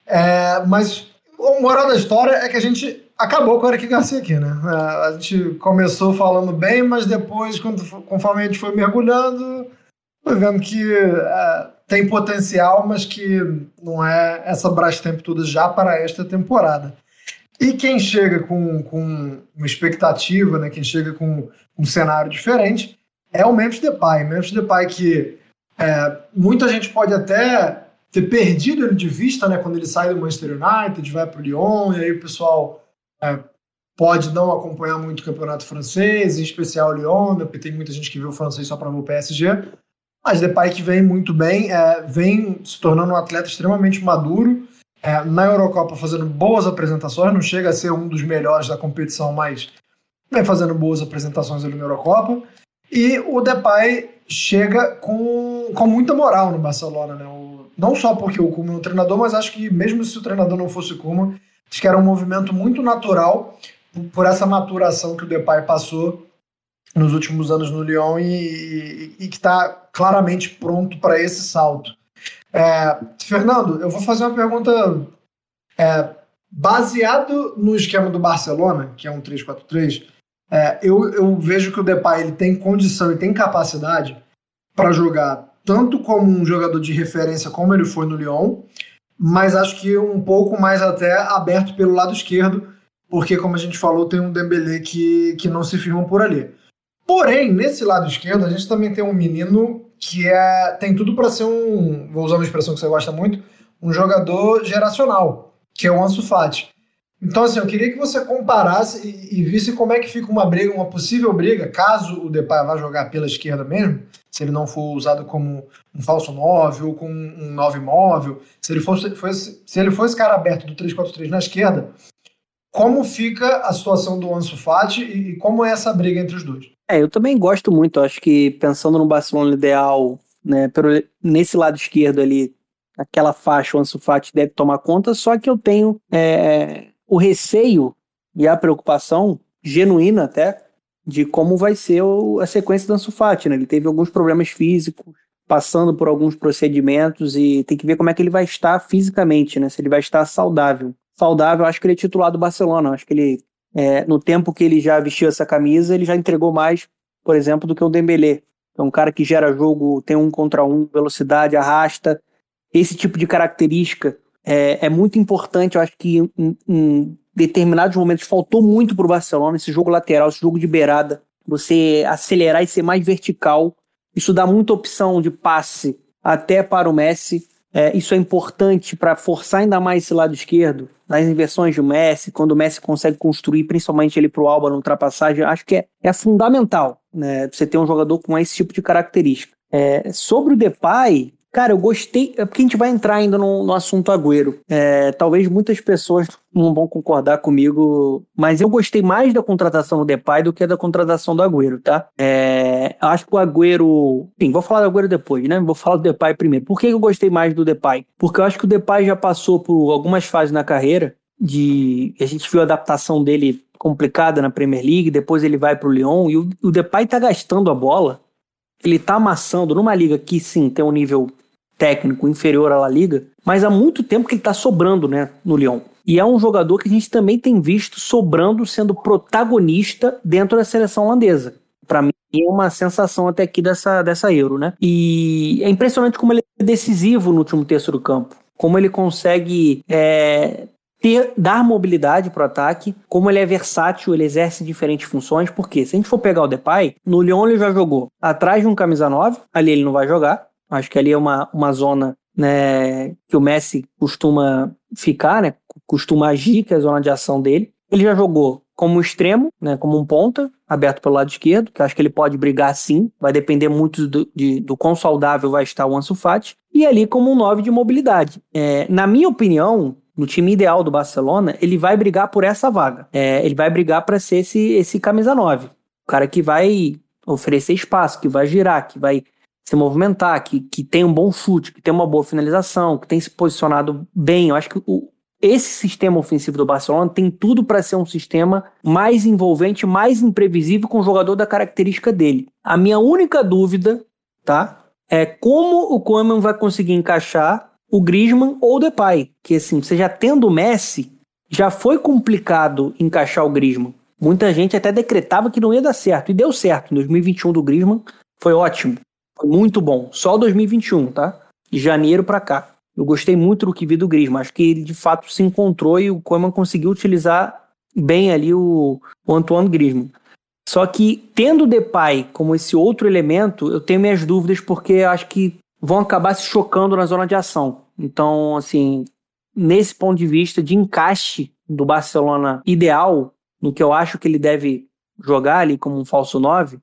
É, mas o moral da história é que a gente acabou com o Eric Garcia aqui, né? É, a gente começou falando bem, mas depois, quando, conforme a gente foi mergulhando, foi vendo que é, tem potencial, mas que não é essa Brastemp toda já para esta temporada. E quem chega com, com uma expectativa, né, quem chega com um cenário diferente, é o Memphis Depay. Memphis Depay que é, muita gente pode até ter perdido ele de vista né, quando ele sai do Manchester United, vai para o Lyon, e aí o pessoal é, pode não acompanhar muito o campeonato francês, em especial o Lyon, né, porque tem muita gente que vê o francês só para ver o PSG. Mas Depay que vem muito bem, é, vem se tornando um atleta extremamente maduro, é, na Eurocopa fazendo boas apresentações, não chega a ser um dos melhores da competição, mas vem fazendo boas apresentações ali na Eurocopa. E o Depay chega com, com muita moral no Barcelona, né? O, não só porque o Koeman é um treinador, mas acho que mesmo se o treinador não fosse o Koeman, acho que era um movimento muito natural por essa maturação que o Depay passou nos últimos anos no Lyon e, e, e que está claramente pronto para esse salto. É, Fernando, eu vou fazer uma pergunta é, baseado no esquema do Barcelona, que é um 3-4-3. É, eu, eu, vejo que o Depay ele tem condição e tem capacidade para jogar tanto como um jogador de referência como ele foi no Lyon, mas acho que um pouco mais até aberto pelo lado esquerdo, porque como a gente falou tem um Dembélé que, que não se firma por ali. Porém, nesse lado esquerdo, a gente também tem um menino que é, tem tudo para ser um, vou usar uma expressão que você gosta muito, um jogador geracional, que é o Ansu Fati. Então, assim, eu queria que você comparasse e, e, visse como é que fica uma briga, uma possível briga, caso o Depay vá jogar pela esquerda mesmo, se ele não for usado como um falso 9 ou como um 9 móvel, se ele fosse, fosse, se ele for esse cara aberto do 3-4-3 na esquerda, como fica a situação do Ansu Fati e, e como é essa briga entre os dois? É, eu também gosto muito. Acho que pensando no Barcelona ideal, né, pelo, nesse lado esquerdo ali, aquela faixa, o Ansu Fati deve tomar conta. Só que eu tenho é, o receio e a preocupação genuína até de como vai ser a sequência do Ansu Fati. Né? Ele teve alguns problemas físicos, passando por alguns procedimentos e tem que ver como é que ele vai estar fisicamente, né? Se ele vai estar saudável. Saudável, acho que ele é titular do Barcelona. Acho que ele é, no tempo que ele já vestiu essa camisa, ele já entregou mais, por exemplo, do que o Dembélé. É um cara que gera jogo, tem um contra um, velocidade, arrasta. Esse tipo de característica é, é muito importante. Eu acho que em, em determinados momentos faltou muito para o Barcelona esse jogo lateral, esse jogo de beirada. Você acelerar e ser mais vertical. Isso dá muita opção de passe até para o Messi. É, isso é importante para forçar ainda mais esse lado esquerdo, nas inversões do Messi, quando o Messi consegue construir, principalmente ele para o Alba na ultrapassagem, acho que é, é fundamental né, você ter um jogador com esse tipo de característica. É, sobre o Depay, Cara, eu gostei. É porque a gente vai entrar ainda no, no assunto Agüero. É, talvez muitas pessoas não vão concordar comigo, mas eu gostei mais da contratação do Depay do que da contratação do Agüero, tá? É, acho que o Agüero. Enfim, vou falar do Agüero depois, né? Vou falar do Depay primeiro. Por que eu gostei mais do Depay? Porque eu acho que o Depay já passou por algumas fases na carreira de. A gente viu a adaptação dele complicada na Premier League, depois ele vai pro Lyon e o, o Depay tá gastando a bola. Ele tá amassando numa liga que sim tem um nível técnico inferior à La Liga, mas há muito tempo que ele está sobrando né, no Lyon. E é um jogador que a gente também tem visto sobrando, sendo protagonista dentro da seleção holandesa. Para mim é uma sensação até aqui dessa, dessa Euro, né? E é impressionante como ele é decisivo no último terço do campo. Como ele consegue é, ter, dar mobilidade para o ataque, como ele é versátil, ele exerce diferentes funções, porque se a gente for pegar o Depay, no Lyon ele já jogou atrás de um camisa 9, ali ele não vai jogar, Acho que ali é uma, uma zona né, que o Messi costuma ficar, né, costuma agir, que é a zona de ação dele. Ele já jogou como extremo, né, como um ponta, aberto pelo lado esquerdo, que acho que ele pode brigar sim, vai depender muito do, de, do quão saudável vai estar o Ansu Fati, e ali como um 9 de mobilidade. É, na minha opinião, no time ideal do Barcelona, ele vai brigar por essa vaga. É, ele vai brigar para ser esse, esse camisa 9. O cara que vai oferecer espaço, que vai girar, que vai se movimentar, que, que tem um bom chute, que tem uma boa finalização, que tem se posicionado bem. Eu acho que o, esse sistema ofensivo do Barcelona tem tudo para ser um sistema mais envolvente, mais imprevisível com o jogador da característica dele. A minha única dúvida, tá, é como o Koeman vai conseguir encaixar o Griezmann ou o Depay, que assim, você já tendo o Messi, já foi complicado encaixar o Griezmann. Muita gente até decretava que não ia dar certo, e deu certo. Em 2021 do Griezmann foi ótimo. Foi muito bom. Só 2021, tá? De janeiro para cá. Eu gostei muito do que vi do Griezmann. Acho que ele de fato se encontrou e o Koeman conseguiu utilizar bem ali o, o Antoine Griezmann. Só que tendo o Depay como esse outro elemento, eu tenho minhas dúvidas porque acho que vão acabar se chocando na zona de ação. Então, assim, nesse ponto de vista de encaixe do Barcelona ideal, no que eu acho que ele deve jogar ali como um falso 9,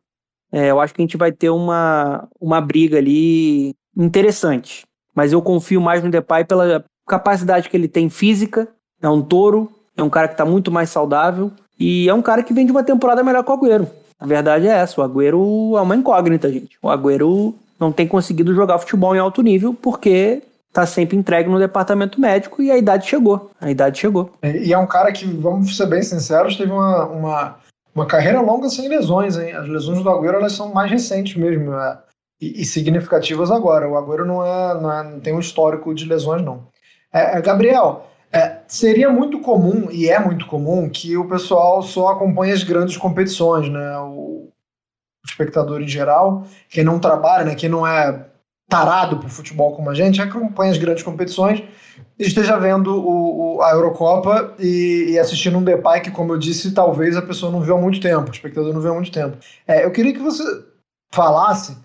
é, eu acho que a gente vai ter uma, uma briga ali interessante. Mas eu confio mais no Depay pela capacidade que ele tem física. É um touro, é um cara que está muito mais saudável e é um cara que vem de uma temporada melhor que o Agüero. A verdade é essa, o Agüero é uma incógnita, gente. O Agüero não tem conseguido jogar futebol em alto nível porque tá sempre entregue no departamento médico e a idade chegou. A idade chegou. E é um cara que, vamos ser bem sinceros, teve uma, uma uma carreira longa sem lesões, hein? As lesões do Agüero elas são mais recentes mesmo é, e, e, significativas agora. O Agüero não, é, não, é, não tem um histórico de lesões, não. É, é, Gabriel, é, seria muito comum, e é muito comum, que o pessoal só acompanhe as grandes competições, né? O, o espectador em geral, quem não trabalha, né? quem não é tarado pro futebol como a gente, acompanha as grandes competições esteja vendo o, o, a Eurocopa e, e, assistindo um Depay que, como eu disse, talvez a pessoa não viu há muito tempo, o espectador não viu há muito tempo. É, eu queria que você falasse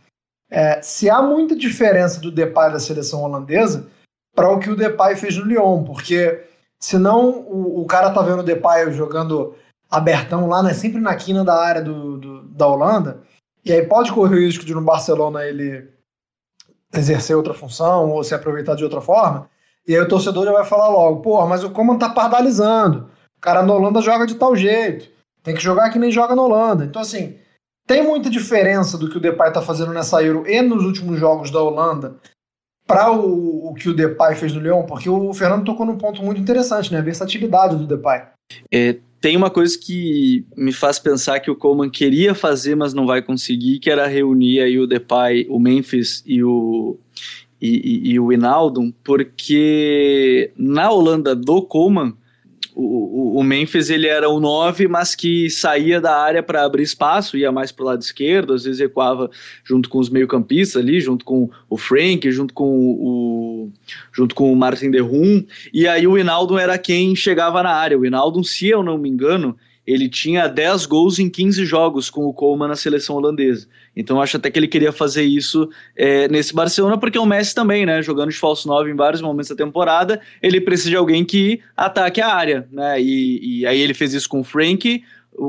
é, se há muita diferença do Depay da seleção holandesa para o que o Depay fez no Lyon, porque senão o, o cara tá vendo o Depay jogando abertão lá, né, sempre na quina da área do, do, da Holanda, e aí pode correr o risco de no Barcelona ele exercer outra função ou se aproveitar de outra forma, e aí o torcedor já vai falar logo, porra, mas o Coman tá pardalizando. O cara na Holanda joga de tal jeito. Tem que jogar que nem joga na Holanda. Então, assim, tem muita diferença do que o Depay tá fazendo nessa Euro e nos últimos jogos da Holanda para o, o, que o Depay fez no Lyon, porque o Fernando tocou num ponto muito interessante, né? A versatilidade do Depay. É, tem uma coisa que me faz pensar que o Coleman queria fazer, mas não vai conseguir, que era reunir aí o Depay, o Memphis e o, e, e, e o Inaldo, porque na Holanda do Coman, o, o, o Memphis ele era o 9, mas que saía da área para abrir espaço, ia mais para o lado esquerdo, às vezes recuava junto com os meio-campistas ali, junto com o Frank, junto com o, junto com o Martin Derrum, e aí o Hinaldo era quem chegava na área. O Hinaldo, se eu não me engano, ele tinha 10 gols em 15 jogos com o Coleman na seleção holandesa. Então acho até que ele queria fazer isso é, nesse Barcelona, porque o Messi também, né? Jogando de falso 9 em vários momentos da temporada, ele precisa de alguém que ataque a área, né? E, e aí ele fez isso com o Frank,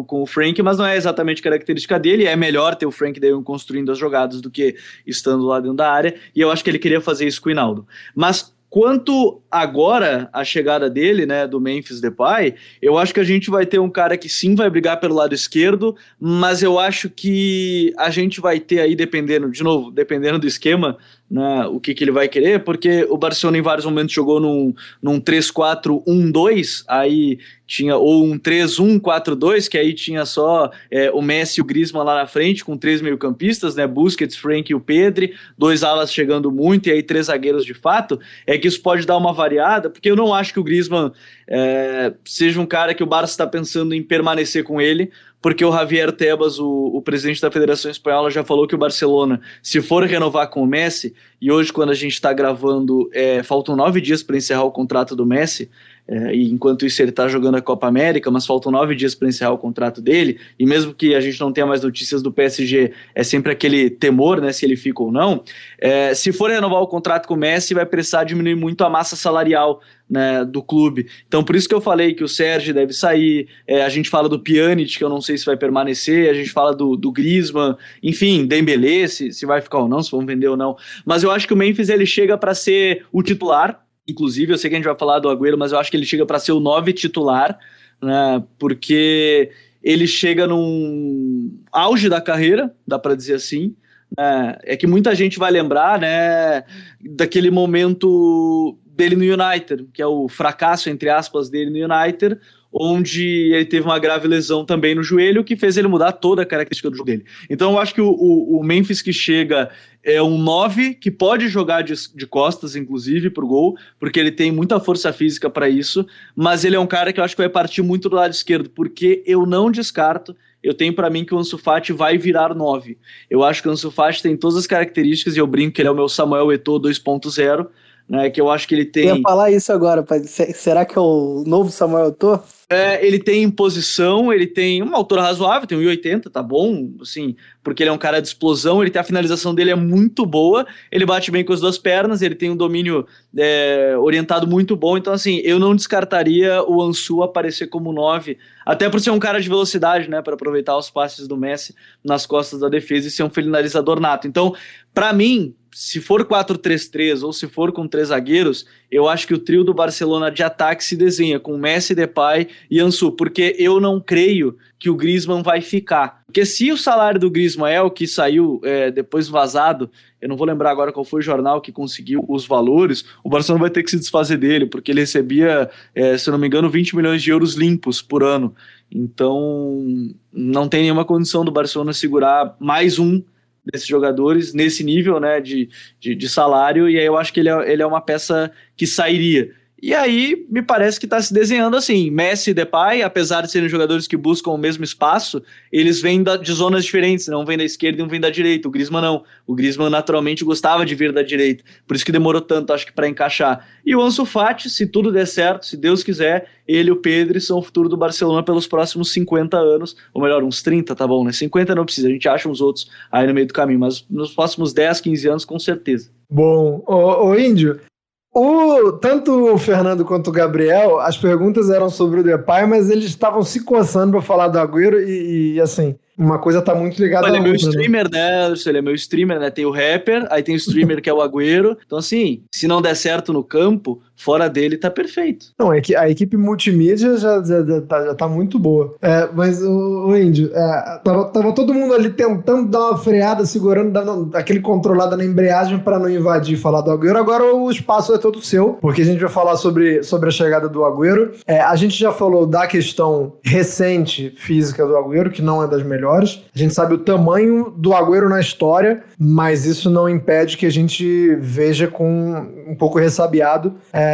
com o Frank, mas não é exatamente característica dele. É melhor ter o Frank Dayon construindo as jogadas do que estando lá dentro da área. E eu acho que ele queria fazer isso com o Hinaldo. Mas Quanto agora a chegada dele, né, do Memphis Depay, eu acho que a gente vai ter um cara que sim vai brigar pelo lado esquerdo, mas eu acho que a gente vai ter aí dependendo, de novo, dependendo do esquema, né, o que, que ele vai querer, porque o Barcelona em vários momentos jogou num, num 3-4-1-2, aí tinha ou um 3-1-4-2, que aí tinha só é, o Messi e o Griezmann lá na frente, com três meio-campistas, né, Busquets, Frank e o Pedri, dois alas chegando muito e aí três zagueiros de fato, é que isso pode dar uma variada, porque eu não acho que o Griezmann é, seja um cara que o Barça está pensando em permanecer com ele, porque o Javier Tebas, o, o, presidente da Federação Espanhola, já falou que o Barcelona, se for renovar com o Messi, e hoje, quando a gente está gravando, é, faltam nove dias para encerrar o contrato do Messi, é, enquanto isso ele está jogando a Copa América, mas faltam nove dias para encerrar o contrato dele, e mesmo que a gente não tenha mais notícias do PSG, é sempre aquele temor, né, se ele fica ou não. É, se for renovar o contrato com o Messi, vai precisar diminuir muito a massa salarial né, do clube. Então, por isso que eu falei que o Sérgio deve sair, é, a gente fala do Pjanic, que eu não sei se vai permanecer, a gente fala do, do enfim, Dembélé, se, se vai ficar ou não, se vão vender ou não. Mas eu acho que o Memphis ele chega para ser o titular, Inclusive, eu sei que a gente vai falar do Agüero, mas eu acho que ele chega para ser o nove titular, né? Porque ele chega num auge da carreira, dá para dizer assim. Né? É que muita gente vai lembrar, né, daquele momento dele no United, que é o fracasso entre aspas dele no United, onde ele teve uma grave lesão também no joelho, que fez ele mudar toda a característica do jogo dele. Então eu acho que o, o, o Memphis que chega é um 9 que pode jogar de, de costas, inclusive, para o gol, porque ele tem muita força física para isso, mas ele é um cara que eu acho que vai partir muito do lado esquerdo, porque eu não descarto eu tenho para mim que o Ansu Fati vai virar 9. Eu acho que o Ansu Fati tem todas as características e eu brinco que ele é o meu Samuel Eto'o 2.0, né, que eu acho que ele tem... Eu ia falar isso agora, será que é o novo Samuel Eto'o? É, ele tem posição, ele tem uma altura razoável, tem 1,80, tá bom, assim, porque ele é um cara de explosão, ele tem a finalização dele é muito boa, ele bate bem com as duas pernas, ele tem um domínio é, orientado muito bom, então assim, eu não descartaria o Ansu aparecer como 9, até por ser um cara de velocidade, né, para aproveitar os passes do Messi nas costas da defesa e ser um finalizador nato. Então, para mim, se for 4-3-3 ou se for com três zagueiros, eu acho que o trio do Barcelona de ataque se desenha com Messi, Depay e Ansu, porque eu não creio que o Griezmann vai ficar. Porque se o salário do Griezmann é o que saiu é, depois vazado, eu não vou lembrar agora qual foi o jornal que conseguiu os valores, o Barcelona vai ter que se desfazer dele, porque ele recebia, é, se eu não me engano, 20 milhões de euros limpos por ano. Então, não tem nenhuma condição do Barcelona segurar mais um desses jogadores nesse nível né, de, de, de, salário, e aí eu acho que ele é, ele é uma peça que sairia. E aí me parece que está se desenhando assim. Messi e Depay, apesar de serem jogadores que buscam o mesmo espaço, eles vêm da, de zonas diferentes, não vêm da esquerda e não vêm da direita. O Griezmann não. O Griezmann naturalmente gostava de vir da direita, por isso que demorou tanto, acho que para encaixar. E o Ansu Fati, se tudo der certo, se Deus quiser, ele e o Pedro são o futuro do Barcelona pelos próximos 50 anos, ou melhor, uns 30, tá bom, né? 50 não precisa, a gente acha uns outros aí no meio do caminho, mas nos próximos 10, 15 anos com certeza. Bom, ô, ô Índio, o, tanto o Fernando quanto o Gabriel, as perguntas eram sobre o Depay, mas eles estavam se coçando para falar do Agüero e, e, assim, uma coisa tá muito ligada. Ele é meu streamer, né? Ele é meu streamer, né? Tem o rapper, aí tem o streamer que é o Agüero. Então, assim, se não der certo no campo, fora dele tá perfeito. Não, é que a equipe multimídia já, já, já, tá, já tá muito boa. É, mas, o, o Índio, é, tava, tava todo mundo ali tentando dar uma freada, segurando, dando aquele controlado na embreagem para não invadir e falar do Agüero. Agora o espaço é todo seu, porque a gente vai falar sobre, sobre a chegada do Agüero. É, a gente já falou da questão recente física do Agüero, que não é das melhores. A gente sabe o tamanho do Agüero na história, mas isso não impede que a gente veja com um pouco ressabiado é,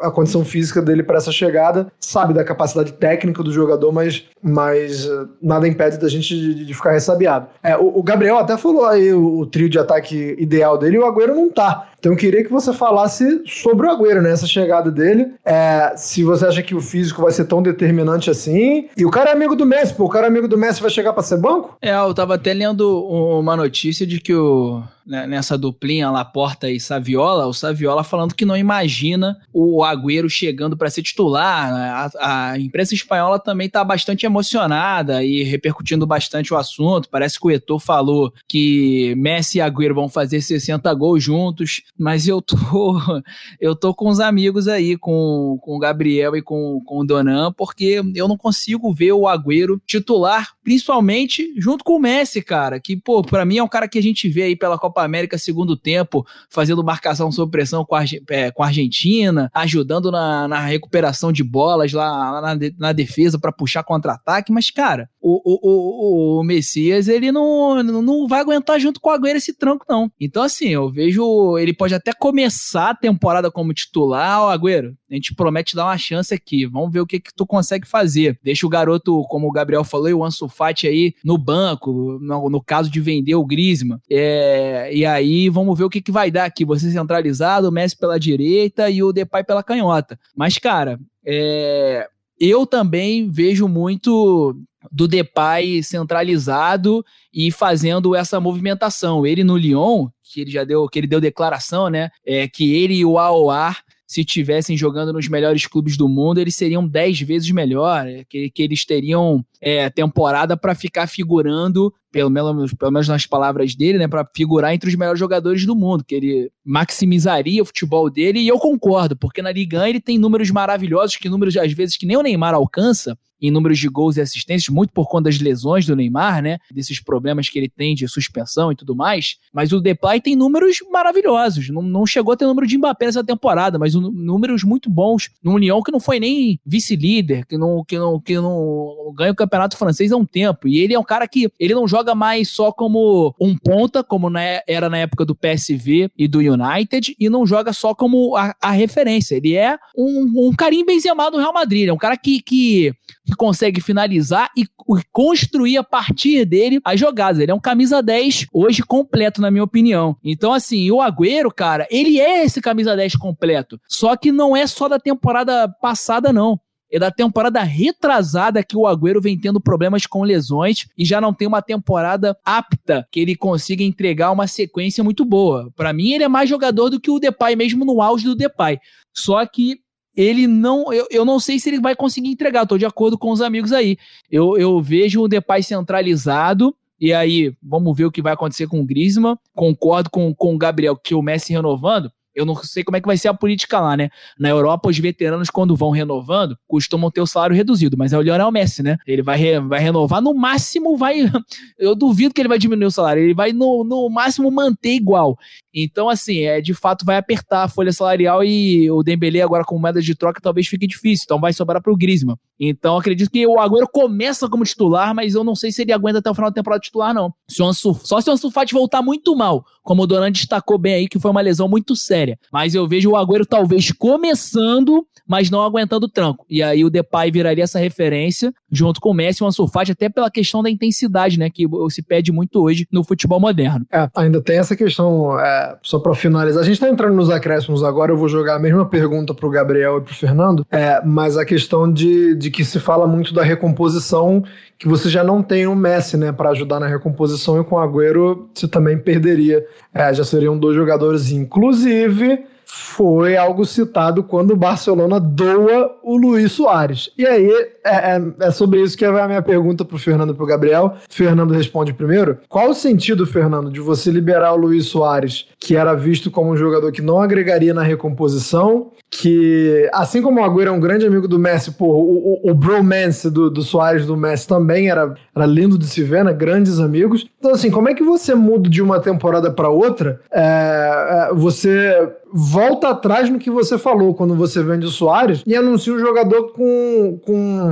a condição física dele para essa chegada. Sabe da capacidade técnica do jogador, mas, mas eh, nada impede da gente de, de ficar ressabiado. É, o, o, Gabriel até falou aí o, o, trio de ataque ideal dele e o Agüero não tá. Então eu queria que você falasse sobre o Agüero, né? Essa chegada dele. É, se você acha que o físico vai ser tão determinante assim. E o cara é amigo do Messi, pô. O cara é amigo do Messi vai chegar para ser banco? É, eu tava até lendo uma notícia de que o né, nessa duplinha Laporta e Saviola, o Saviola falando que não imagina o Agüero chegando para ser titular. Né? A, a, imprensa espanhola também está bastante emocionada e repercutindo bastante o assunto. Parece que o Eto'o falou que Messi e Agüero vão fazer 60 gols juntos, mas eu tô eu tô com os amigos aí, com, com o Gabriel e com, com o Donan, porque eu não consigo ver o Agüero titular, principalmente junto com o Messi, cara, que, pô, para mim é um cara que a gente vê aí pela Copa América segundo tempo, fazendo marcação sob pressão com a, é, com a Argentina, ajudando na, na recuperação de bolas lá na, na defesa para puxar contra-ataque. Mas, cara, o, o, o, o, Messias, ele não, não vai aguentar junto com o Agüero esse tranco, não. Então, assim, eu vejo. Ele pode até começar a temporada como titular, ó, Agüero. A gente promete dar uma chance aqui. Vamos ver o que, que tu consegue fazer. Deixa o garoto, como o Gabriel falou, e o Ansu Fati aí no banco, no, no caso de vender o Griezmann. É, e aí vamos ver o que, que vai dar aqui. Você centralizado, o Messi pela direita e o Depay pela canhota. Mas, cara, é, eu também vejo muito do Depay centralizado e fazendo essa movimentação. Ele no Lyon, que ele já deu, que ele deu declaração, né? É que ele e o Aouar se tivessem jogando nos melhores clubes do mundo, eles seriam dez vezes melhor, é, que, que eles teriam é, temporada para ficar figurando, pelo menos, pelo menos nas palavras dele, né, para figurar entre os melhores jogadores do mundo, que ele maximizaria o futebol dele, e eu concordo, porque na Liga ele tem números maravilhosos, que números às vezes que nem o Neymar alcança, em números de gols e assistências, muito por conta das lesões do Neymar, né? Desses problemas que ele tem de suspensão e tudo mais. Mas o Depay tem números maravilhosos. Não, não chegou a ter número de Mbappé nessa temporada, mas um, números muito bons. No União que não foi nem vice-líder, que não, que, não, que não ganha o campeonato francês há um tempo. E ele é um cara que ele não joga mais só como um ponta, como na, era na época do PSV e do United, e não joga só como a, a referência. Ele é um, um carinho Benzema do Real Madrid. É um cara que, que que consegue finalizar e construir a partir dele as jogadas. Ele é um camisa 10 hoje completo, na minha opinião. Então, assim, o Agüero, cara, ele é esse camisa 10 completo. Só que não é só da temporada passada, não é da temporada retrasada que o Agüero vem tendo problemas com lesões e já não tem uma temporada apta que ele consiga entregar uma sequência muito boa. Para mim, ele é mais jogador do que o Depay, mesmo no auge do Depay. Só que ele não. Eu, eu não sei se ele vai conseguir entregar, estou de acordo com os amigos aí. Eu, eu vejo o Depay centralizado. E aí, vamos ver o que vai acontecer com o Griezmann. Concordo com, com o Gabriel que o Messi renovando. Eu não sei como é que vai ser a política lá, né? Na Europa, os veteranos, quando vão renovando, costumam ter o salário reduzido, mas é o Lionel Messi, né? Ele vai, re, vai renovar, no máximo vai. Eu duvido que ele vai diminuir o salário, ele vai no, no máximo manter igual. Então, assim, é, de fato vai apertar a folha salarial e o Dembele agora com moeda de troca talvez fique difícil. Então vai sobrar para o Griezmann. Então acredito que o Agüero começa como titular, mas eu não sei se ele aguenta até o final da temporada titular, não. Se Ansu, só se o Ansu Fati voltar muito mal, como o Doran destacou bem aí, que foi uma lesão muito séria. Mas eu vejo o Agüero talvez começando, mas não aguentando o tranco. E aí o Depay viraria essa referência, junto com o Messi e o Ansu Fati, até pela questão da intensidade, né, que se pede muito hoje no futebol moderno. É, ainda tem essa questão... É só para finalizar, a gente está entrando nos acréscimos agora, eu vou jogar a mesma pergunta para o Gabriel e para o Fernando, é, mas a questão de, de que se fala muito da recomposição, que você já não tem o Messi né, para ajudar na recomposição, e com o Agüero você também perderia. É, já seriam dois jogadores, inclusive foi algo citado quando o Barcelona doa o Luiz Soares. E aí, é, é, é sobre isso que é a minha pergunta para o Fernando e para o Gabriel. Fernando responde primeiro. Qual o sentido, Fernando, de você liberar o Luiz Soares, que era visto como um jogador que não agregaria na recomposição, que, assim como o Agüero é um grande amigo do Messi, pô, o, o, o bromance do, do Soares do Messi também era, era lindo de se ver, né? Grandes amigos. Então, assim, como é que você muda de uma temporada para outra? É, é, você volta atrás no que você falou quando você vende o Soares e anuncia o jogador com, com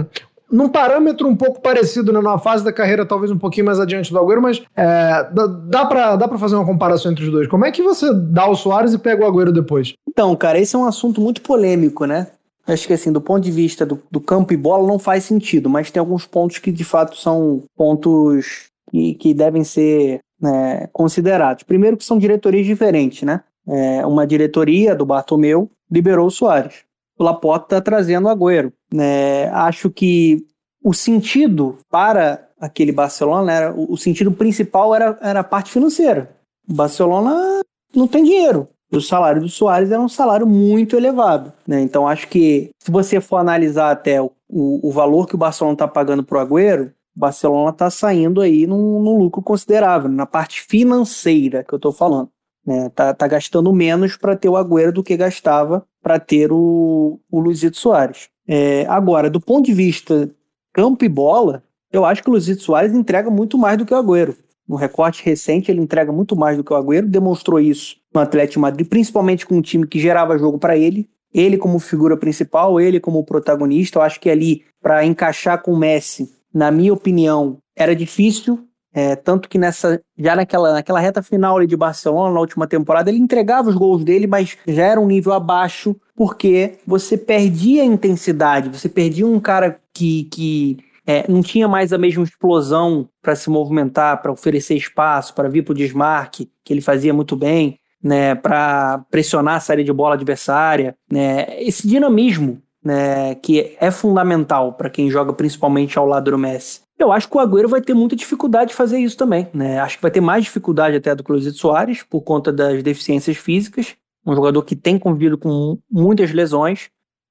num parâmetro um pouco parecido, né? Numa fase da carreira talvez um pouquinho mais adiante do Agüero, mas é, dá, dá, pra, dá pra fazer uma comparação entre os dois. Como é que você dá o Soares e pega o Agüero depois? Então, cara, esse é um assunto muito polêmico, né? Acho que assim, do ponto de vista do, do campo e bola não faz sentido, mas tem alguns pontos que de fato são pontos que, que devem ser né, considerados. Primeiro que são diretorias diferentes, né? É, uma diretoria do Bartomeu liberou o Soares. O Laporta está trazendo o Agüero. Né? Acho que o sentido para aquele Barcelona era o, sentido principal era, era a parte financeira. O Barcelona não tem dinheiro. O salário do Soares era um salário muito elevado. Né? Então acho que se você for analisar até o, o, o valor que o Barcelona está pagando para o Agüero, o Barcelona está saindo aí num, num, lucro considerável, na parte financeira que eu estou falando. Né? Tá, tá gastando menos para ter o Agüero do que gastava para ter o, o Luizito Soares. É, agora, do ponto de vista campo e bola, eu acho que o Luizito Soares entrega muito mais do que o Agüero. No recorte recente, ele entrega muito mais do que o Agüero, demonstrou isso no Atlético Madrid, principalmente com um time que gerava jogo para ele. Ele como figura principal, ele como protagonista. Eu acho que ali, para encaixar com o Messi, na minha opinião, era difícil. É, tanto que nessa já naquela, naquela reta final de Barcelona, na última temporada, ele entregava os gols dele, mas já era um nível abaixo, porque você perdia a intensidade, você perdia um cara que, que é, não tinha mais a mesma explosão para se movimentar, para oferecer espaço, para vir para o desmarque, que ele fazia muito bem, né, para pressionar a saída de bola adversária. Né, esse dinamismo né, que é fundamental para quem joga principalmente ao lado do Messi. Eu acho que o Agüero vai ter muita dificuldade de fazer isso também. Né? Acho que vai ter mais dificuldade até do que o Luizito Soares, por conta das deficiências físicas. Um jogador que tem convivido com muitas lesões,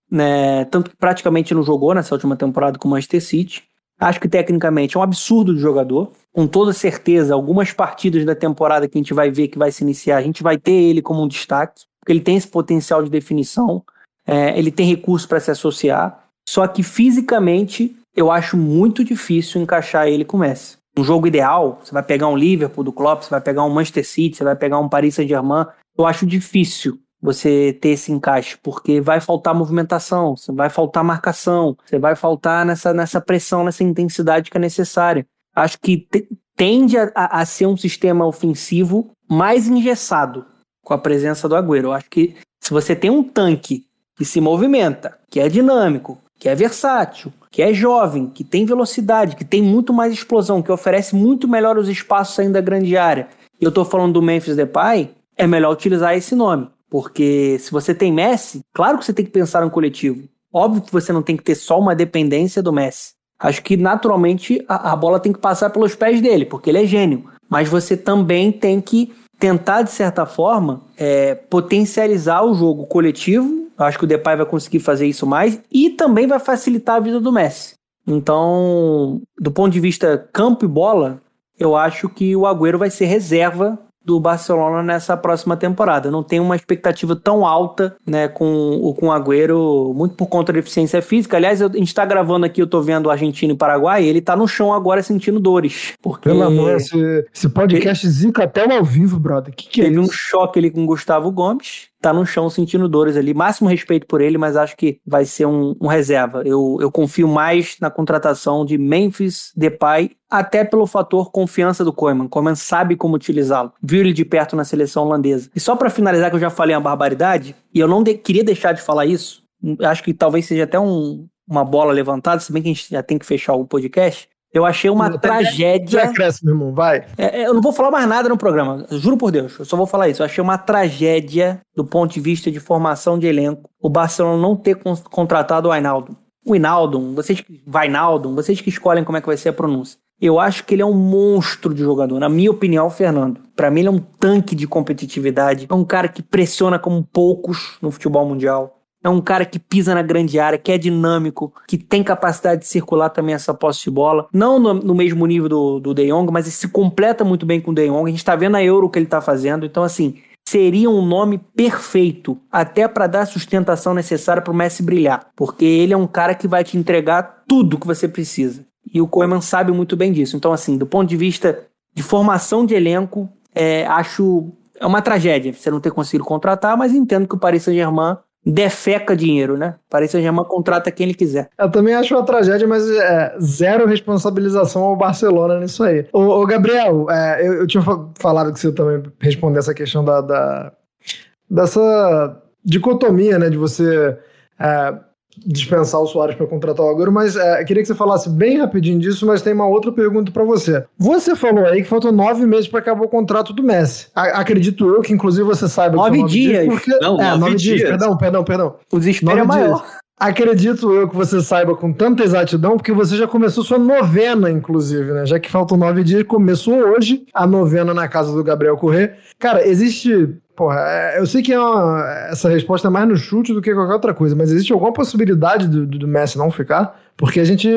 né? tanto que praticamente não jogou nessa última temporada com o Manchester City. Acho que tecnicamente é um absurdo de jogador. Com toda certeza, algumas partidas da temporada que a gente vai ver que vai se iniciar, a gente vai ter ele como um destaque, porque ele tem esse potencial de definição. É, ele tem recursos para se associar, só que fisicamente eu acho muito difícil encaixar ele com o Messi. Um jogo ideal, você vai pegar um Liverpool do Klopp, você vai pegar um Manchester City, você vai pegar um Paris Saint-Germain, eu acho difícil você ter esse encaixe, porque vai faltar movimentação, vai faltar marcação, você vai faltar nessa, nessa pressão, nessa intensidade que é necessária. Acho que te, tende a, a, ser um sistema ofensivo mais engessado com a presença do Agüero. Eu acho que se você tem um tanque que se movimenta, que é dinâmico, que é versátil, que é jovem, que tem velocidade, que tem muito mais explosão, que oferece muito melhor os espaços saindo da grande área. E eu estou falando do Memphis Depay, é melhor utilizar esse nome. Porque se você tem Messi, claro que você tem que pensar no coletivo. Óbvio que você não tem que ter só uma dependência do Messi. Acho que naturalmente a, a bola tem que passar pelos pés dele, porque ele é gênio. Mas você também tem que tentar, de certa forma, é, potencializar o jogo coletivo. Eu acho que o Depay vai conseguir fazer isso mais e também vai facilitar a vida do Messi. Então, do ponto de vista campo e bola, eu acho que o Agüero vai ser reserva do Barcelona nessa próxima temporada. Não tem uma expectativa tão alta, né, com, com o Agüero, muito por conta da deficiência física. Aliás, eu, a gente está gravando aqui, eu estou vendo o Argentina e Paraguai, e ele está no chão agora sentindo dores. Porque Pelo amor, esse, esse podcast ele, zica até o ao vivo, brother. Que que é teve isso? um choque ali com o Gustavo Gomes tá no chão sentindo dores ali. Máximo respeito por ele, mas acho que vai ser um, um reserva. Eu, eu confio mais na contratação de Memphis Depay, até pelo fator confiança do Koeman. Koeman sabe como utilizá-lo. Viu ele de perto na seleção holandesa. E só para finalizar, que eu já falei uma barbaridade, e eu não de, queria deixar de falar isso, acho que talvez seja até um, uma bola levantada, se bem que a gente já tem que fechar o podcast. Eu achei uma Até tragédia. Já cresce, meu irmão, vai. É, é, eu não vou falar mais nada no programa, juro por Deus, eu só vou falar isso. Eu achei uma tragédia do ponto de vista de formação de elenco o Barcelona não ter con contratado o Ainaldo. O Inaldo, vocês que. Vainaldo, vocês que escolhem como é que vai ser a pronúncia. Eu acho que ele é um monstro de jogador, na minha opinião, Fernando. Para mim, ele é um tanque de competitividade. É um cara que pressiona como poucos no futebol mundial. É um cara que pisa na grande área, que é dinâmico, que tem capacidade de circular também essa posse de bola. Não no, no mesmo nível do, do De Jong, mas ele se completa muito bem com o De Jong. A gente tá vendo a Euro que ele tá fazendo. Então, assim, seria um nome perfeito até para dar a sustentação necessária para o Messi brilhar, porque ele é um cara que vai te entregar tudo que você precisa. E o Koeman sabe muito bem disso. Então, assim, do ponto de vista de formação de elenco, é, acho é uma tragédia você não ter conseguido contratar, mas entendo que o Paris Saint-Germain defeca dinheiro, né? Paris Saint-Germain contrata quem ele quiser. Eu também acho uma tragédia, mas é, zero responsabilização ao Barcelona nisso aí. Ô, ô Gabriel, é, eu, eu, tinha falado que você também responder essa questão da, da dessa dicotomia, né, de você é, dispensar o Soares para contratar o Agüero, mas é, queria que você falasse bem rapidinho disso, mas tem uma outra pergunta para você. Você falou aí que faltam nove meses para acabar o contrato do Messi. A, acredito eu que, inclusive, você saiba nove, nove dias. dias porque... Não, é, nove, nove dias. dias. Perdão, perdão, perdão. O desespero é maior. Dias. Acredito eu que você saiba com tanta exatidão, porque você já começou sua novena, inclusive, né? Já que faltam nove dias, começou hoje a novena na casa do Gabriel Corrêa. Cara, existe Porra, é, eu sei que é uma, essa resposta é mais no chute do que qualquer outra coisa, mas existe alguma possibilidade do, do Messi não ficar? Porque a gente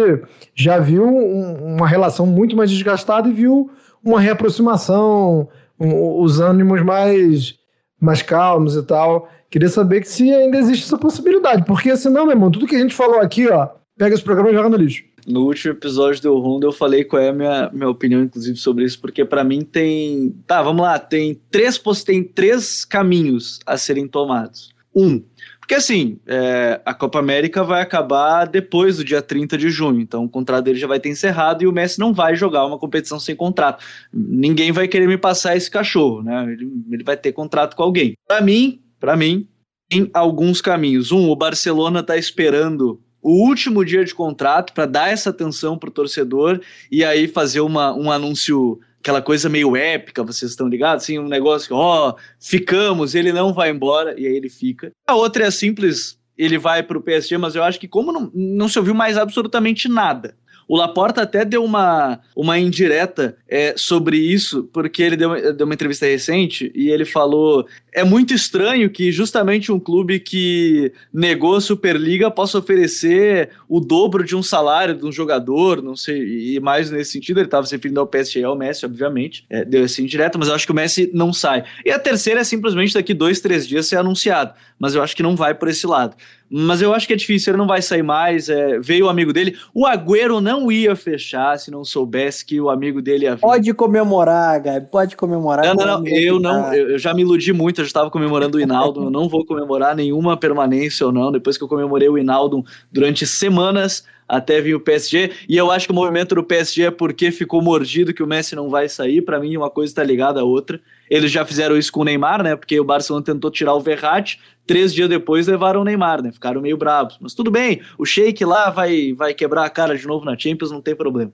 já viu um, uma relação muito mais desgastada e viu uma reaproximação, um, os ânimos mais, mais calmos e tal. Queria saber que se ainda existe essa possibilidade, porque senão, meu irmão, tudo que a gente falou aqui, ó, pega esse programa e joga no lixo. No último episódio do Rondo eu falei qual é a minha, minha opinião, inclusive, sobre isso, porque para mim tem. Tá, vamos lá, tem três, tem três caminhos a serem tomados. Um, porque assim, é, a Copa América vai acabar depois do dia 30 de junho, então o contrato dele já vai ter encerrado e o Messi não vai jogar uma competição sem contrato. Ninguém vai querer me passar esse cachorro, né? Ele, ele vai ter contrato com alguém. Para mim, para mim, tem alguns caminhos. Um, o Barcelona tá esperando o último dia de contrato para dar essa atenção para o torcedor e aí fazer uma, um anúncio, aquela coisa meio épica, vocês estão ligados? Assim, um negócio que, ó, oh, ficamos, ele não vai embora e aí ele fica. A outra é simples, ele vai para o PSG, mas eu acho que como não, não se ouviu mais absolutamente nada o Laporta até deu uma, uma indireta é, sobre isso, porque ele deu, deu uma entrevista recente e ele falou: é muito estranho que justamente um clube que negou a Superliga possa oferecer o dobro de um salário de um jogador, não sei, e mais nesse sentido, ele estava se referindo ao PSG ao Messi, obviamente, é, deu esse indireta, mas eu acho que o Messi não sai. E a terceira é simplesmente daqui dois, três dias ser anunciado, mas eu acho que não vai por esse lado. Mas eu acho que é difícil, ele não vai sair mais. É, veio o amigo dele. O Agüero não ia fechar se não soubesse que o amigo dele ia vir. Pode comemorar, Gabi, pode comemorar. Não, não, não, eu não. Eu já me iludi muito, já estava comemorando o Hinaldo. eu não vou comemorar nenhuma permanência ou não. Depois que eu comemorei o Hinaldo durante semanas até vir o PSG. E eu acho que o movimento do PSG é porque ficou mordido que o Messi não vai sair. Para mim, uma coisa está ligada à outra. Eles já fizeram isso com o Neymar, né? Porque o Barcelona tentou tirar o Verratti, três dias depois levaram o Neymar, né? Ficaram meio bravos. Mas tudo bem, o Sheik lá vai, vai quebrar a cara de novo na Champions, não tem problema.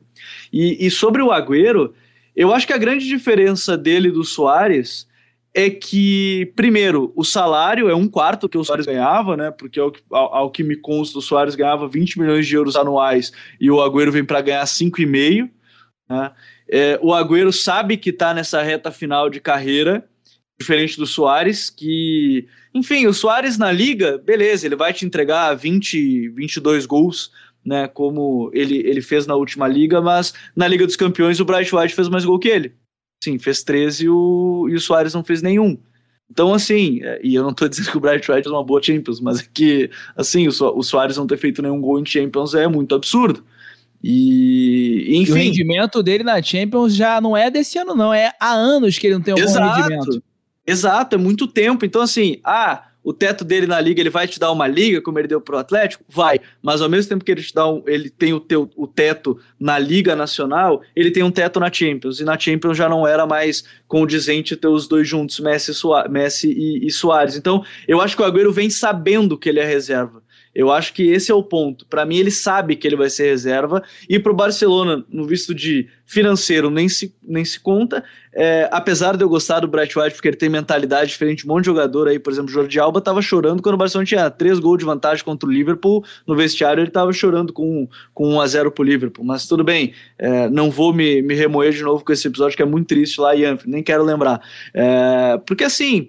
E, e sobre o Agüero, eu acho que a grande diferença dele do Soares é que, primeiro, o salário é um quarto que o Soares ganhava, né? Porque ao, ao, ao que me consta, o Soares ganhava 20 milhões de euros anuais e o Agüero vem para ganhar 5,5, né? É, o Agüero sabe que está nessa reta final de carreira, diferente do Soares, que, enfim, o Soares na liga, beleza, ele vai te entregar 20, 22 gols, né, como ele, ele fez na última liga, mas na Liga dos Campeões o Bright White fez mais gol que ele. Sim, fez 13 e o, e o Soares não fez nenhum. Então, assim, é, e eu não estou dizendo que o Bright White é uma boa Champions, mas é que, assim, o, o Soares não ter feito nenhum gol em Champions é muito absurdo. E, enfim. E o rendimento dele na Champions já não é desse ano, não. É há anos que ele não tem um exato, bom rendimento. Exato, é muito tempo. Então, assim, ah, o teto dele na liga, ele vai te dar uma liga, como ele deu pro Atlético? Vai. Mas ao mesmo tempo que ele te dá um, ele tem o, teu, o teto na Liga Nacional, ele tem um teto na Champions. E na Champions já não era mais condizente ter os dois juntos, Messi, Messi e, e Soares. Então, eu acho que o Agüero vem sabendo que ele é reserva. Eu acho que esse é o ponto. Para mim, ele sabe que ele vai ser reserva. E para o Barcelona, no visto de financeiro, nem se, nem se conta. É, apesar de eu gostar do Bright White, porque ele tem mentalidade diferente, um monte de jogador aí, por exemplo, Jordi Alba estava chorando quando o Barcelona tinha três gols de vantagem contra o Liverpool. No vestiário, ele estava chorando com, com 1 a 0 para o Liverpool. Mas tudo bem, é, não vou me, me remoer de novo com esse episódio que é muito triste lá em Anfield, nem quero lembrar. É, porque assim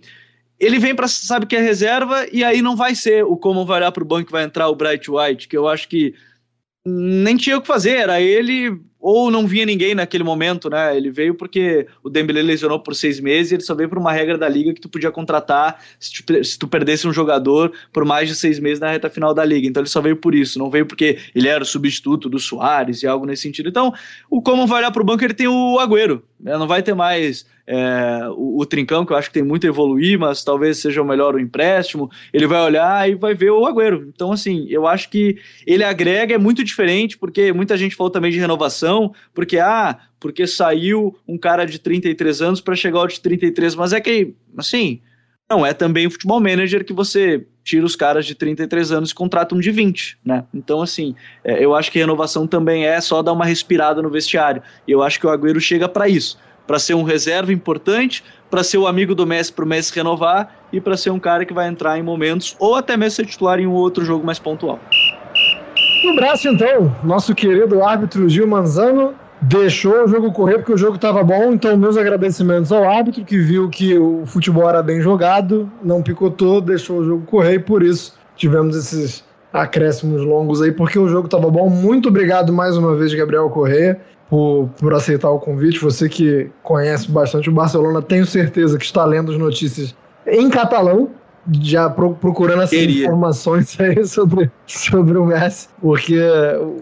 ele vem para sabe que é reserva e aí não vai ser o como vai olhar para o banco vai entrar o Bright White, que eu acho que nem tinha o que fazer, era ele ou não vinha ninguém naquele momento, né? Ele veio porque o Dembélé lesionou por seis meses e ele só veio por uma regra da liga que tu podia contratar se tu, se tu perdesse um jogador por mais de seis meses na reta final da liga. Então ele só veio por isso, não veio porque ele era o substituto do Soares e algo nesse sentido. Então, o como vai olhar para o banco, ele tem o Agüero? Não vai ter mais é, o, o, Trincão, que eu acho que tem muito a evoluir, mas talvez seja o melhor o empréstimo. Ele vai olhar e vai ver o Agüero. Então, assim, eu acho que ele agrega, é muito diferente, porque muita gente falou também de renovação, porque, ah, porque saiu um cara de 33 anos para chegar ao de 33, mas é que, assim, não é também o futebol manager que você tira os caras de 33 anos e contrata um de 20, né? Então, assim, é, eu acho que renovação também é só dar uma respirada no vestiário. E eu acho que o Agüero chega para isso para ser um reserva importante, para ser o amigo do Messi para o Messi renovar e para ser um cara que vai entrar em momentos ou até mesmo ser titular em um outro jogo mais pontual. No braço, então, nosso querido árbitro Gil Manzano deixou o jogo correr porque o jogo estava bom, então meus agradecimentos ao árbitro que viu que o futebol era bem jogado, não picotou, deixou o jogo correr e por isso tivemos esses acréscimos longos aí, porque o jogo estava bom. Muito obrigado mais uma vez, Gabriel Corrêa por, por aceitar o convite. Você que conhece bastante o Barcelona, tenho certeza que está lendo as notícias em catalão já pro, procurando Queria. informações aí sobre, sobre o Messi, porque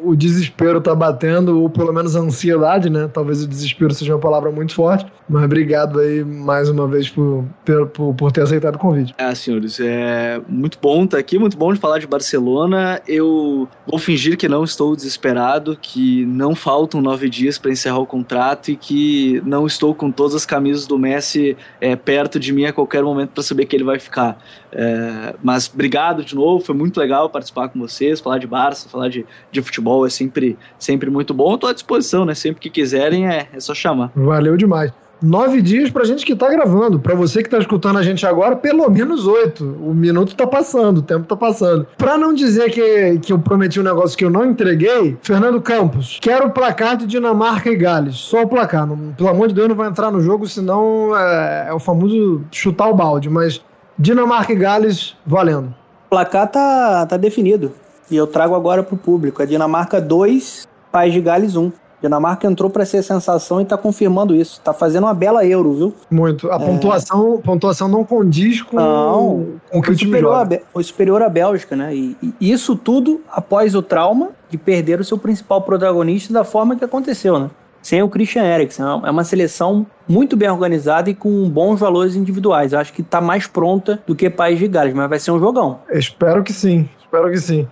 o desespero tá batendo, ou pelo menos a ansiedade, né? Talvez o desespero seja uma palavra muito forte, mas obrigado aí mais uma vez por, por, por ter aceitado o convite. Ah, senhores, é muito bom estar tá aqui, muito bom de falar de Barcelona. Eu vou fingir que não estou desesperado, que não faltam nove dias para encerrar o contrato e que não estou com todas as camisas do Messi é, perto de mim a qualquer momento para saber que ele vai ficar. É, mas obrigado de novo, foi muito legal participar com vocês, falar de Barça, falar de, de futebol é sempre, sempre muito bom. Estou à disposição, né? Sempre que quiserem é, é só chamar. Valeu demais. Nove dias pra gente que tá gravando. Pra você que tá escutando a gente agora, pelo menos oito. O minuto tá passando, o tempo tá passando. Pra não dizer que, que eu prometi um negócio que eu não entreguei, Fernando Campos, quero o placar de Dinamarca e Gales. Só o placar. Não, pelo amor de Deus, não vai entrar no jogo, senão é, é o famoso chutar o balde. Mas Dinamarca e Gales valendo. O placar tá, tá definido. E eu trago agora pro público. A Dinamarca 2, País de Gales 1. Dinamarca entrou para ser sensação e está confirmando isso. Está fazendo uma bela euro, viu? Muito. A é... pontuação, pontuação não condiz com, não, com o que o time superior joga. Foi superior à Bélgica, né? E, e, isso tudo após o trauma de perder o seu principal protagonista da forma que aconteceu, né? Sem o Christian Eriksen. É uma seleção muito bem organizada e com bons valores individuais. Eu acho que está mais pronta do que País de Gales, mas vai ser um jogão. Espero que sim, espero que sim.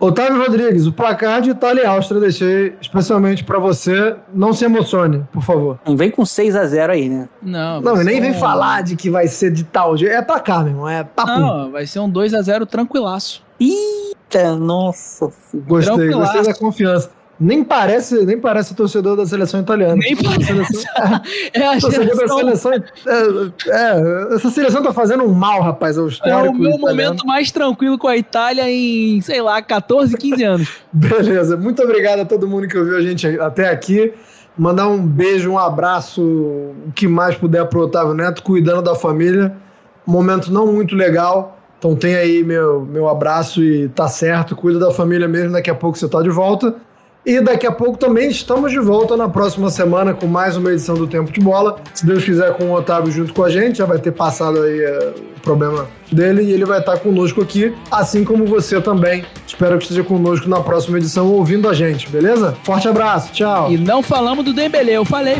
Otávio Rodrigues, o placar de Itália e Áustria deixei especialmente para você. Não se emocione, por favor. Não vem com 6 a 0 aí, né? Não, não nem vem falar de que vai ser de tal jeito. É pra cá, meu irmão. É papo. Não, vai ser um 2 a 0 tranquilaço. Eita, nossa. Gostei, gostei da confiança. Nem parece, nem parece torcedor da seleção italiana. Nem parece. Seleção, é a torcedor da seleção. É, é, essa seleção tá fazendo um mal, rapaz, ao histórico. É o meu italiano. momento mais tranquilo com a Itália em, sei lá, 14, 15 anos. Beleza, muito obrigado a todo mundo que ouviu a gente até aqui. Mandar um beijo, um abraço, o que mais puder pro Otávio Neto, cuidando da família. Momento não muito legal. Então tem aí meu, meu abraço e tá certo, cuida da família mesmo, daqui a pouco você tá de volta. E daqui a pouco também estamos de volta na próxima semana com mais uma edição do Tempo de Bola. Se Deus quiser, com o Otávio junto com a gente, já vai ter passado aí é, o problema dele e ele vai estar conosco aqui, assim como você também. Espero que esteja conosco na próxima edição ouvindo a gente, beleza? Forte abraço, tchau. E não falamos do Dembele, eu falei.